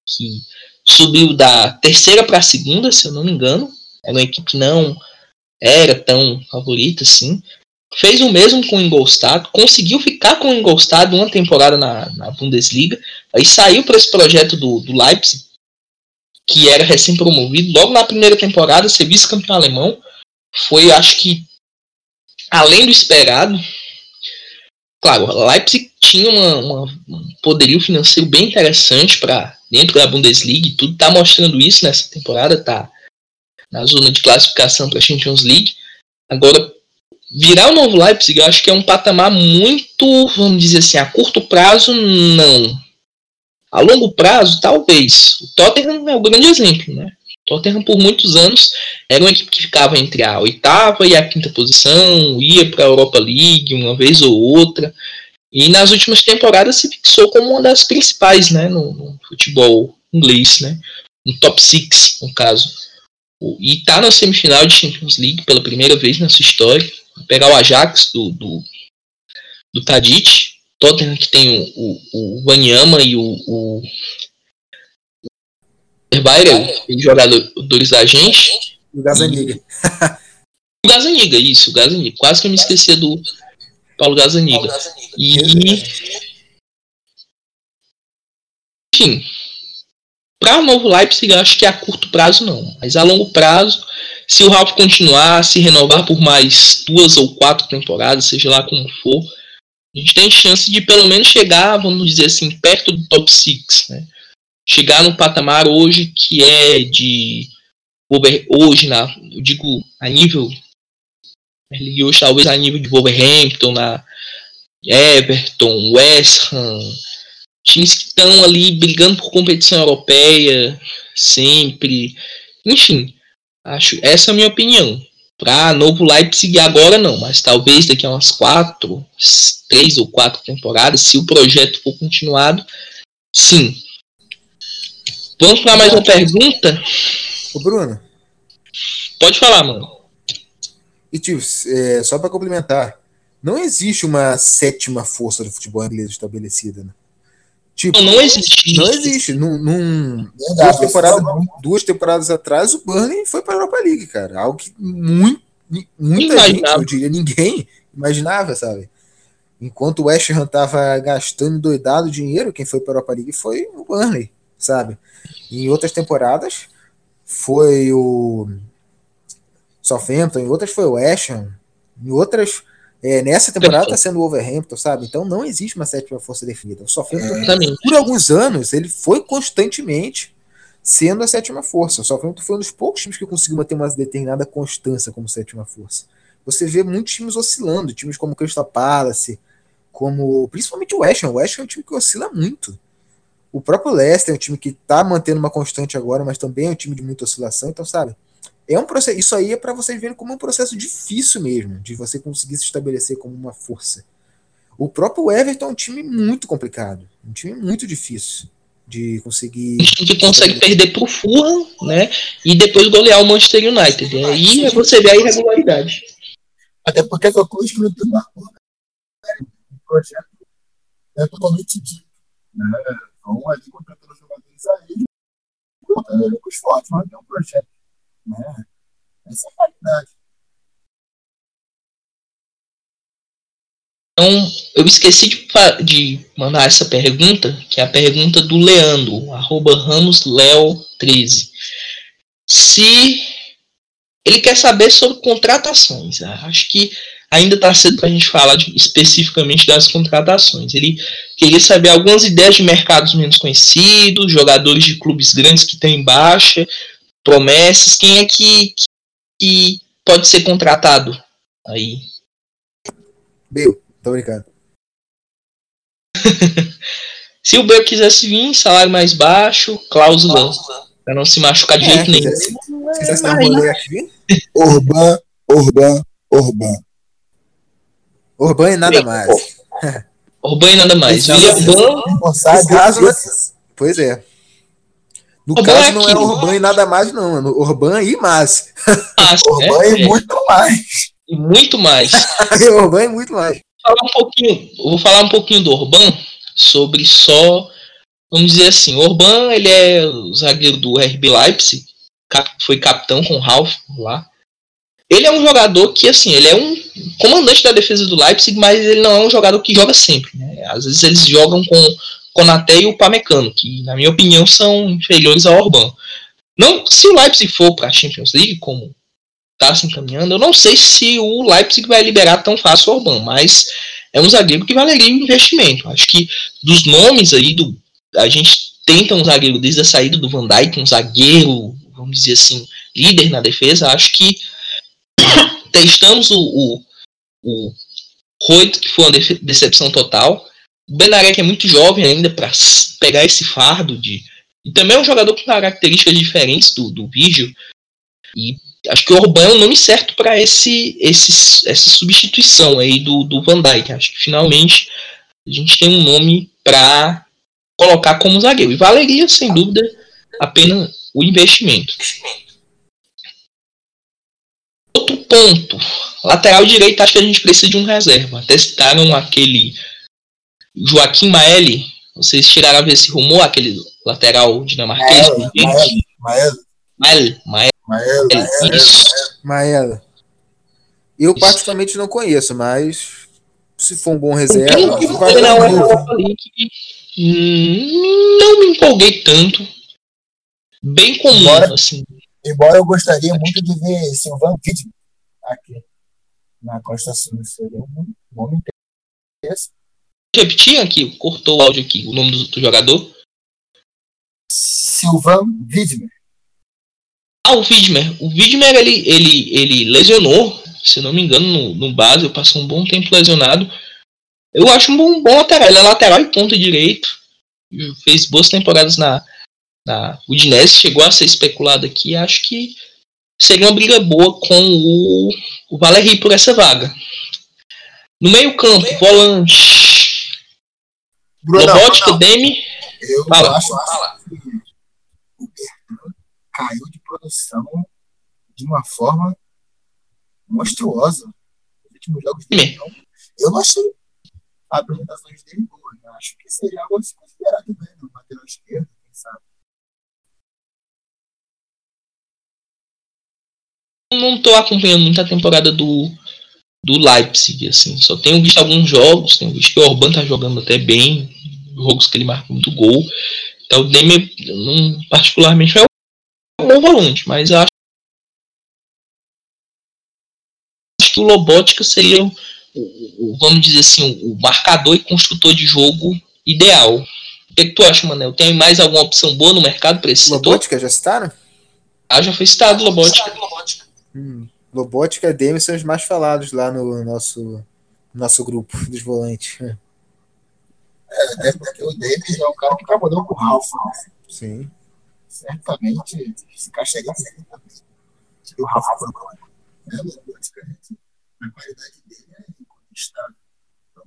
que subiu da terceira para a segunda, se eu não me engano. Era uma equipe que não era tão favorita assim fez o mesmo com o Ingolstadt, conseguiu ficar com o Ingolstadt uma temporada na, na Bundesliga, aí saiu para esse projeto do, do Leipzig, que era recém-promovido, logo na primeira temporada, ser vice-campeão alemão, foi, acho que, além do esperado, claro, Leipzig tinha uma, uma, um poderio financeiro bem interessante para dentro da Bundesliga e tudo, tá mostrando isso nessa temporada, tá na zona de classificação para a Champions League, agora virar o novo Leipzig, eu acho que é um patamar muito, vamos dizer assim, a curto prazo, não. A longo prazo, talvez. O Tottenham é o grande exemplo, né? O Tottenham, por muitos anos, era uma equipe que ficava entre a oitava e a quinta posição, ia para a Europa League uma vez ou outra, e nas últimas temporadas se fixou como uma das principais né, no, no futebol inglês, né? Um top 6, no caso. E tá na semifinal de Champions League pela primeira vez na sua história. Pegar o Ajax do, do, do Tadic. Tottenham que tem o, o, o Wanyama e o, o Herbaira, jogadores da gente. O Gazaniga. o Gazaniga, isso, o Gazaniga. Quase que eu me esqueci do Paulo Gazaniga. E. Enfim. Para o novo Leipzig, acho que a curto prazo não. Mas a longo prazo, se o Ralf continuar, se renovar por mais duas ou quatro temporadas, seja lá como for, a gente tem chance de pelo menos chegar, vamos dizer assim, perto do top 6. Né? Chegar no patamar hoje que é de. Hoje, na, eu digo a nível. Hoje, talvez a nível de Wolverhampton, na Everton, West Ham, times que estão ali brigando por competição europeia sempre. Enfim, acho essa é a minha opinião. Para novo Leipzig agora não, mas talvez daqui a umas quatro, três ou quatro temporadas, se o projeto for continuado, sim. Vamos para mais uma pergunta. O Bruno. Pode falar, mano. E tio, é, só para complementar, não existe uma sétima força do futebol inglês estabelecida, né? Tipo, não, não existe. Não existe. Num, num duas, temporadas, duas temporadas atrás, o Burnley foi para a Europa League, cara. Algo que muito, muita gente, eu diria ninguém, imaginava, sabe? Enquanto o West Ham tava gastando doidado dinheiro, quem foi para a Europa League foi o Burnley, sabe? E em outras temporadas foi o Southampton, em outras foi o West Ham, em outras é, nessa temporada está sendo o Overhampton, sabe? Então não existe uma sétima força definida. O Southampton, por alguns anos, ele foi constantemente sendo a sétima força. O Southampton foi um dos poucos times que conseguiu manter uma determinada constância como sétima força. Você vê muitos times oscilando, times como o Crystal Palace, como principalmente o West Ham. O West Ham é um time que oscila muito. O próprio Leicester é um time que está mantendo uma constante agora, mas também é um time de muita oscilação. Então, sabe? É um processo, isso aí é para vocês verem como um processo difícil mesmo, de você conseguir se estabelecer como uma força. O próprio Everton é um time muito complicado, um time muito difícil de conseguir. Um time que consegue perder pro Fulham, né? E depois golear o Manchester United. E aí você vê a irregularidade. Até porque essa coisa que não tem uma o projeto é totalmente dito. Né? Então, ali contratando jogadores aí, com os fortes, mas tem um projeto né? Essa é a realidade. Então, eu esqueci de, de, mandar essa pergunta, que é a pergunta do Leandro, arroba RamosLeo13. Se ele quer saber sobre contratações. Acho que ainda está cedo para a gente falar de, especificamente das contratações. Ele queria saber algumas ideias de mercados menos conhecidos, jogadores de clubes grandes que têm baixa, promessas, quem é que, que pode ser contratado aí? Bill, tô brincando. se o Bale quisesse vir, salário mais baixo, cláusula para não se machucar de é, jeito nenhum. Se quisesse dar um rolê aqui, Urban, Urban, Urban. Urban e nada mais. Urban e nada mais. Urban, pois é. No Urban caso, é não é Urban e nada mais, não. É Urban e mais. Ah, Urban é, e muito mais. E muito mais. Urban e muito mais. Vou falar um pouquinho, vou falar um pouquinho do Urban sobre só. Vamos dizer assim, o Urban ele é o zagueiro do RB Leipzig, foi capitão com o Ralf lá. Ele é um jogador que, assim, ele é um comandante da defesa do Leipzig, mas ele não é um jogador que joga sempre. Né? Às vezes eles jogam com Konaté e o Pamecano, que na minha opinião são inferiores ao Orban. Não, se o Leipzig for para a Champions League, como está se encaminhando, eu não sei se o Leipzig vai liberar tão fácil o Orban, mas é um zagueiro que valeria um investimento. Acho que dos nomes aí do a gente tenta um zagueiro desde a saída do Van Dijk, um zagueiro, vamos dizer assim, líder na defesa. Acho que testamos o, o, o que foi uma decepção total. Benarek é muito jovem ainda para pegar esse fardo de. E também é um jogador com características diferentes do, do Vigil. E acho que o Orban é o nome certo para esse, esse, essa substituição aí do, do Van Dijk. Acho que finalmente a gente tem um nome para colocar como zagueiro. E valeria, sem dúvida, apenas o investimento. Outro ponto, lateral direito, acho que a gente precisa de um reserva. Testaram aquele Joaquim Maeli, vocês tiraram a ver esse rumor, aquele lateral dinamarquês? Mael, Mael, Mael, Mael, isso. Maela. Eu particularmente não conheço, mas se for um bom reserva, vale não, não me empolguei tanto. Bem comum, Bora. assim. Embora eu gostaria muito de ver Silvan Wittmann aqui na Costa Sul. Seria um nome interessante. Repetir aqui, cortou o áudio aqui, o nome do, do jogador. Silvan Wittmann. Ah, o Widmer. O Widmer, ele, ele, ele lesionou, se não me engano, no, no base, passou um bom tempo lesionado. Eu acho um bom, bom lateral. Ele é lateral e ponta direito. Fez boas temporadas na, na Udinese, chegou a ser especulado aqui. Acho que seria uma briga boa com o, o Valeri por essa vaga. No meio campo, volante. Bruno, Robótica, Demi. eu Fala. acho que o Bertrand caiu de produção de uma forma monstruosa. Nos últimos jogos dele, não. Eu não achei apresentações dele boas. né? Acho que seria algo a se considerar também no lateral esquerdo, quem sabe. não estou acompanhando muita temporada do, do Leipzig, assim. Só tenho visto alguns jogos, tenho visto que o Orban tá jogando até bem, jogos que ele marca muito gol. Então o Demi, não, particularmente, é um bom volante, mas acho, acho que o Lobótica seria, o, o- vamos dizer assim, o marcador e construtor de jogo ideal. O que, que tu acha, Manel? Tem mais alguma opção boa no mercado para esse setor? Lobótica, já citaram? Ah, já foi citado Lobótica. Hum. Lobótica e Demi são os mais falados lá no nosso, nosso grupo dos volantes. Até porque o Davis é um cara que trabalhou com o Ralph. né? Sim. Certamente, esse cara chega sempre também. E o Ralph foi bom. É, basicamente, a qualidade dele é incontestável. Então,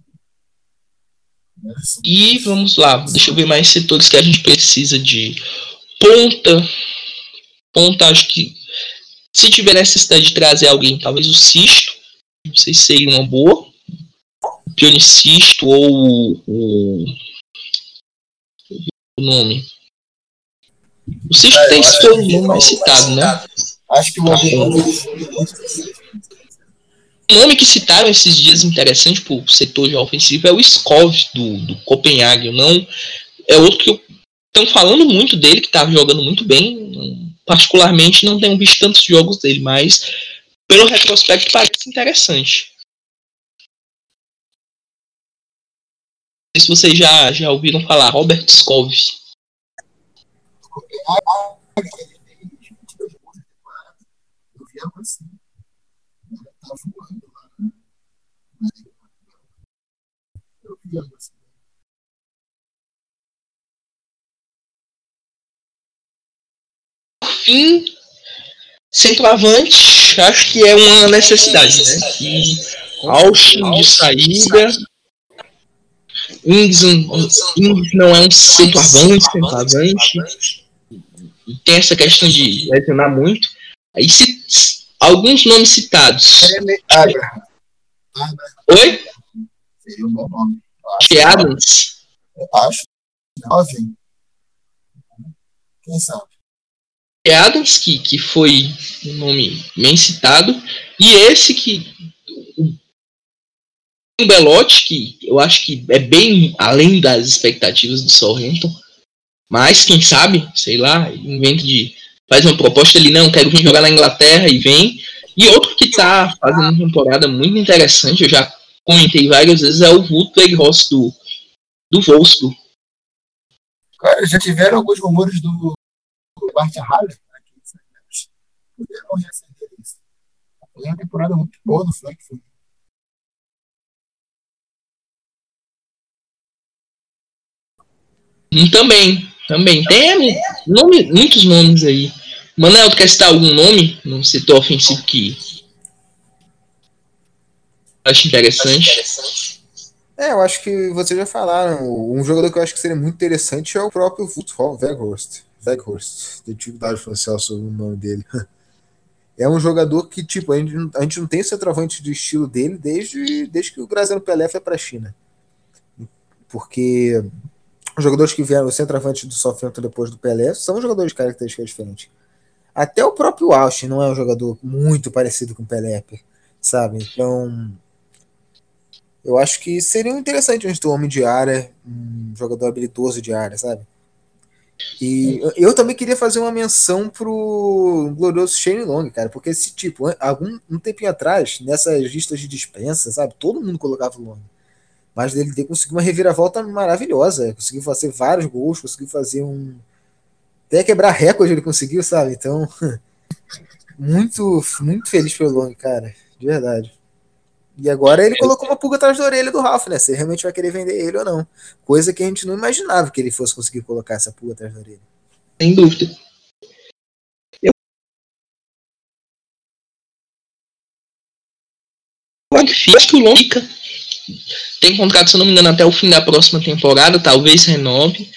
né, E vamos lá, deixa eu ver mais setores que a gente precisa de ponta. Ponta, acho que se tiver necessidade de trazer alguém, talvez o Cisto, não sei se seria uma boa. O Pionicisto ou o. O nome. O Cisto É, tem eu acho sido o que nome mais citado, né? Acho que o Tá Lobinho Um nome que citaram esses dias interessante pro setor de ofensivo é o Skov do, do Copenhague. Não, é outro que estão falando muito dele, que tá jogando muito bem. Particularmente não tenho visto tantos jogos dele, mas pelo retrospecto parece interessante. Não sei se vocês já, já ouviram falar, Robert Skov. eu vi algo assim. Ele tá voando lá. né? Eu vi algo assim. Fim, centroavante, acho que é uma necessidade, né? Que Austin de saída. Ings, Ings não é um centroavante, centroavante. E tem essa questão de lesionar muito. Aí se, alguns nomes citados. Oi? seria um bom Que Adams. eu acho jovem. Quem sabe? Adams, que, que foi um nome bem citado. E esse que. O Belotti, que eu acho que é bem além das expectativas do Southampton. Mas, quem sabe, sei lá, inventa de. Faz uma proposta ali, não, quero vir jogar na Inglaterra e vem. E outro que tá fazendo uma temporada muito interessante, eu já comentei várias vezes, é o Ludwig Ross do, do Wolfsburg. Cara, já tiveram alguns rumores do, do Bart Haller aqui, sabe? Puderam reacender isso. Foi uma temporada muito boa no Frankfurt. Hum, Também, também. Tem nome, muitos nomes aí. Manel, tu quer citar algum nome no setor ofensivo que acho interessante? É, eu acho que vocês já falaram. Um jogador que eu acho que seria muito interessante é o próprio Futsal Weghorst. Weghorst. Dificuldade facial sobre o nome dele. É um jogador que, tipo, a gente, a gente não tem centroavante de estilo dele desde, desde que o Graziano Pelé foi para a China. Porque os jogadores que vieram, o centroavante do Southampton depois do Pelé, são jogadores de características diferentes. Até o próprio Austin não é um jogador muito parecido com o Pelé, sabe? Então, eu acho que seria interessante um homem de área, um jogador habilidoso de área, sabe? E eu também queria fazer uma menção pro glorioso Shane Long, cara, porque esse tipo, algum um tempinho atrás, nessas listas de dispensa, sabe, todo mundo colocava o Long. Mas ele conseguiu uma reviravolta maravilhosa, conseguiu fazer vários gols, conseguiu fazer um até quebrar recorde ele conseguiu, sabe? Então, muito muito feliz pelo Long, cara, de verdade. E agora ele colocou uma pulga atrás da orelha do Ralph, né? Se realmente vai querer vender ele ou não. Coisa que a gente não imaginava que ele fosse conseguir colocar essa pulga atrás da orelha. Sem dúvida. Eu acho que o Long fica. Tem contrato, se não me engano, até o fim da próxima temporada, talvez renove.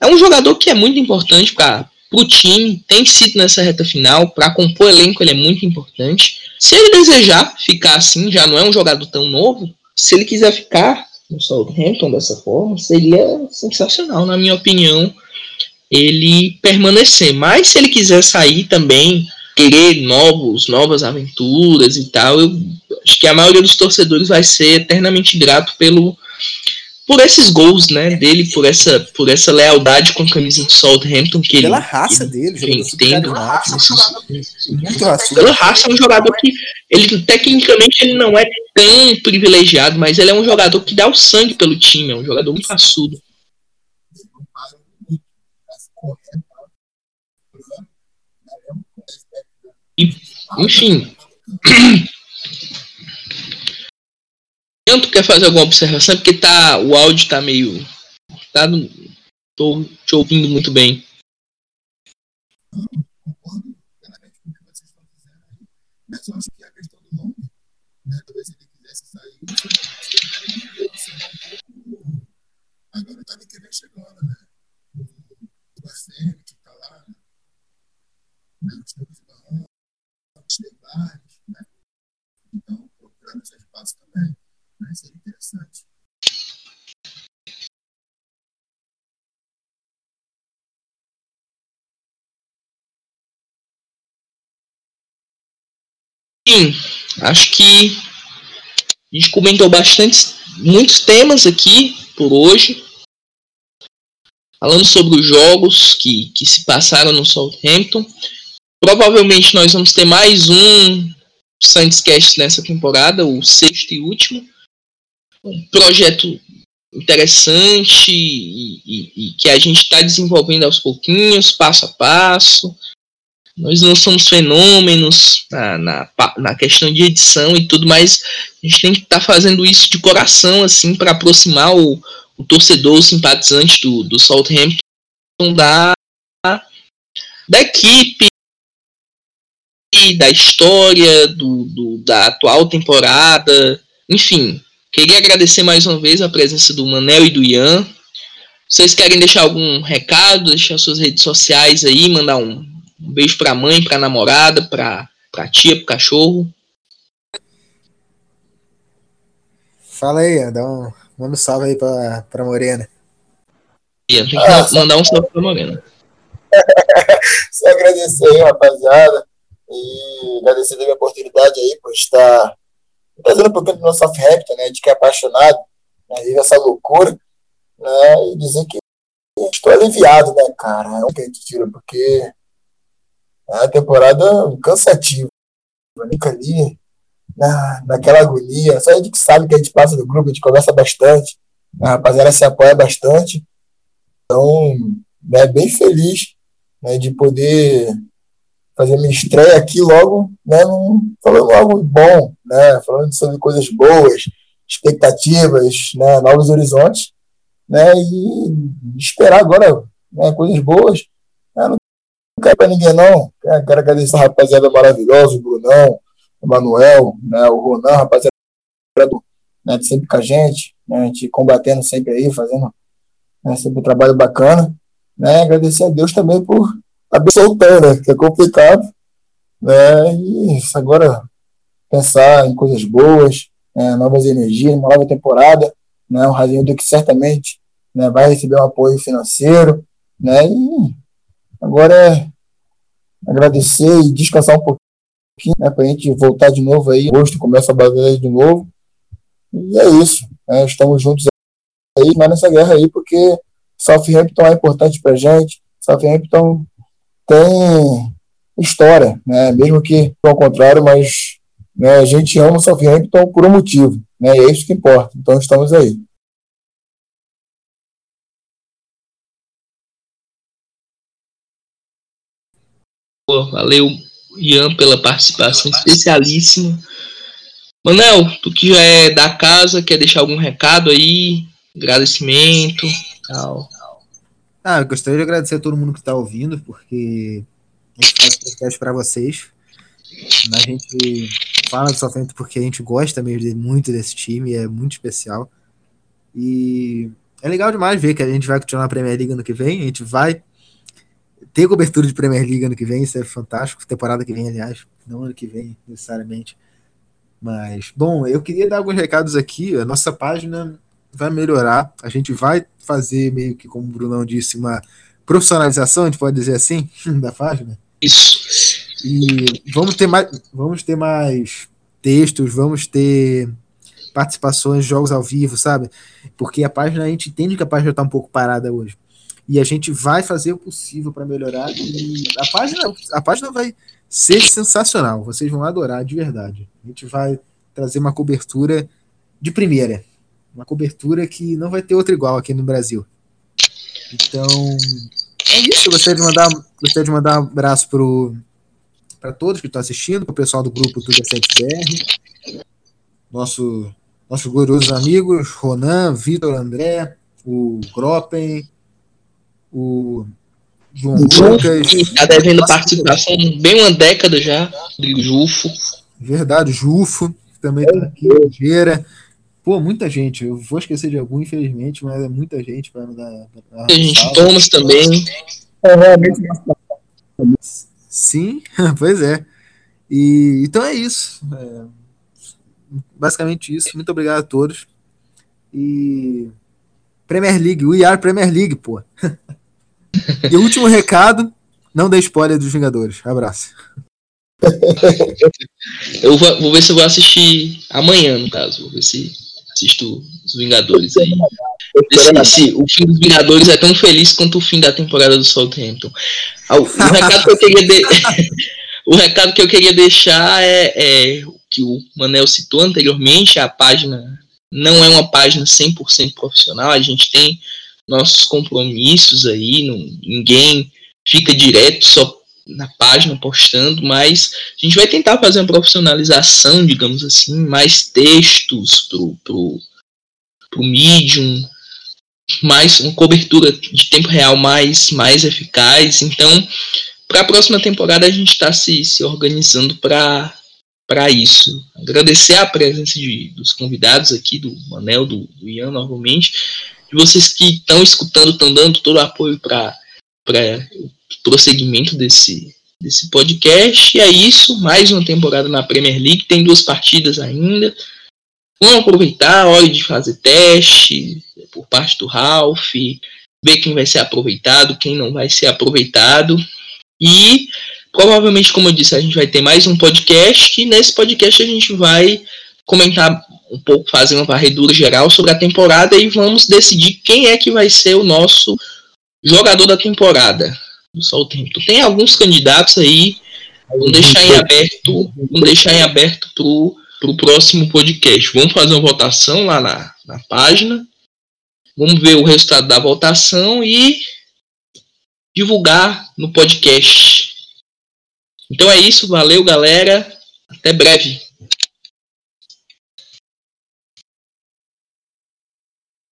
É um jogador que é muito importante para o time, tem sido nessa reta final, para compor elenco ele é muito importante. Se ele desejar ficar assim, já não é um jogador tão novo, se ele quiser ficar no Southampton dessa forma, seria sensacional, na minha opinião, ele permanecer. Mas se ele quiser sair também, querer novos, novas aventuras e tal, eu acho que a maioria dos torcedores vai ser eternamente grato pelo por esses gols, né, dele, por essa, por essa lealdade com a camisa do Southampton que pela ele, raça ele dele, vem tendo, raça, muito raça. Pela raça é um jogador que ele tecnicamente ele não é tão privilegiado, mas ele é um jogador que dá o sangue pelo time, é um jogador muito raçudo. E, enfim, Tanto quer fazer alguma observação, porque tá, o áudio tá meio. Tá, tô te ouvindo muito bem. Mas eu acho que a questão do nome? Talvez ele quisesse sair. Agora tá que vem chegando, né? O Bacene, que tá lá, né? Os tempos de Barão, os Nebares, né? Então, procurando esse espaço também. Mas seria interessante. Sim, acho que a gente comentou bastante, muitos temas aqui por hoje, falando sobre os jogos que, que se passaram no Southampton. Provavelmente nós vamos ter mais um Saints Cast nessa temporada, o sexto e último um projeto interessante e, e, e que a gente está desenvolvendo aos pouquinhos, passo a passo. Nós não somos fenômenos na, na, na questão de edição e tudo, mas a gente tem que estar tá fazendo isso de coração, assim, para aproximar o, o torcedor, o simpatizante do, do Southampton da, da equipe, da história, do, do, da atual temporada, enfim, Queria agradecer mais uma vez a presença do Manel e do Ian. Vocês querem deixar algum recado, deixar suas redes sociais aí, mandar um, um beijo pra mãe, pra namorada, pra, pra tia, pro cachorro? Fala aí, Ian, dá um, manda um salve aí pra, pra Morena. Ian, tem que ah, mandar um salve pra Morena. só agradecer aí, rapaziada, e agradecer a oportunidade aí por estar trazendo um pouquinho do nosso Southampton, né, de que é apaixonado, né, vive essa loucura, né, e dizer que estou aliviado, né, cara, é um que a gente tira, porque é uma temporada cansativa, fica ali na, naquela agonia, só a gente que sabe que a gente passa do grupo, a gente conversa bastante, a rapaziada se apoia bastante, então, é bem feliz né, de poder fazer minha estreia aqui logo, né, falando algo bom, né, falando sobre coisas boas, expectativas, né, novos horizontes, né, e esperar agora né, coisas boas. Eu não quero para ninguém, não. Quero agradecer a rapaziada maravilhosa, o Brunão, o Manuel, né, o Ronan, rapaziada né, sempre com a gente, né, a gente combatendo sempre aí, fazendo né, sempre um trabalho bacana. né? Agradecer a Deus também por estar soltando, né? que é complicado, né? E agora pensar em coisas boas, né? novas energias, uma nova temporada, né? O Razinho que certamente né? vai receber um apoio financeiro, né? E agora é agradecer e descansar um pouquinho, né? Para a gente voltar de novo aí, agosto começa a batalha de novo. E é isso, né? estamos juntos aí, mas nessa guerra aí, porque Southampton é importante para gente, Southampton tem história, né? mesmo que ao contrário, mas né, a gente ama o Southampton por um motivo, né? é isso que importa, então estamos aí. valeu, Ian, pela participação especialíssima. Manel, tu que já é da casa, quer deixar algum recado aí? Agradecimento? Tal. Ah, eu gostaria de agradecer a todo mundo que está ouvindo, porque a gente faz podcast para vocês. A gente fala do Southampton porque a gente gosta mesmo muito desse time, é muito especial. E é legal demais ver que a gente vai continuar na Premier League ano que vem, a gente vai ter cobertura de Premier League ano que vem, isso é fantástico. Temporada que vem, aliás, não ano que vem, necessariamente. Mas, bom, eu queria dar alguns recados aqui. A nossa página vai melhorar. A gente vai fazer meio que, como o Brunão disse, uma profissionalização, a gente pode dizer assim, da página. Isso. E vamos ter mais, vamos ter mais textos, vamos ter participações, jogos ao vivo, sabe? Porque a página, a gente entende que a página está um pouco parada hoje. E a gente vai fazer o possível para melhorar. E a página, a página vai ser sensacional. Vocês vão adorar de verdade. A gente vai trazer uma cobertura de primeira. Uma cobertura que não vai ter outra igual aqui no Brasil. Então, é isso. Eu gostaria de mandar, gostaria de mandar um abraço para todos que estão assistindo, para o pessoal do grupo Tudo é 7BR, nosso, nossos gloriosos amigos, Ronan, Vitor, André, o Gropen, o João Lucas. Está devendo participação bem uma década já, Rodrigo Jufo. Verdade, Jufo, também está aqui, Gera. Pô, muita gente. Eu vou esquecer de algum, infelizmente, mas é muita gente para dar. Muita gente, Thomas também. É realmente Sim, pois é. E então é isso. É, basicamente isso. Muito obrigado a todos. E Premier League, We Are Premier League, pô. e último recado, não dê spoiler dos Vingadores. Abraço. eu vou, vou, ver se eu vou assistir amanhã, no caso. Vou ver se assisto os Vingadores aí. Se, se, o fim dos Vingadores é tão feliz quanto o fim da temporada do Southampton. Ah, o, o recado que eu queria de... o recado que eu queria deixar é, é o que o Manel citou anteriormente, a página não é uma página 100% profissional, a gente tem nossos compromissos aí, não, ninguém fica direto só na página postando, mas a gente vai tentar fazer uma profissionalização, digamos assim, mais textos pro, pro, pro Medium, mais uma cobertura de tempo real mais, mais eficaz. Então, para a próxima temporada a gente está se, se organizando para para isso. Agradecer a presença de, dos convidados aqui, do Manel, do, do Ian novamente, de vocês que estão escutando, estão dando todo o apoio para prosseguimento desse, desse podcast. E é isso, mais uma temporada na Premier League, tem duas partidas ainda. Vamos aproveitar, hora de fazer teste por parte do Ralph, ver quem vai ser aproveitado, quem não vai ser aproveitado. E provavelmente, como eu disse, a gente vai ter mais um podcast, e nesse podcast a gente vai comentar um pouco, fazer uma varredura geral sobre a temporada e vamos decidir quem é que vai ser o nosso jogador da temporada do Southampton. Tem alguns candidatos aí, vamos deixar em aberto, vamos deixar em aberto pro, pro próximo podcast. Vamos fazer uma votação lá na, na página. Vamos ver o resultado da votação e divulgar no podcast. Então é isso, valeu galera, até breve.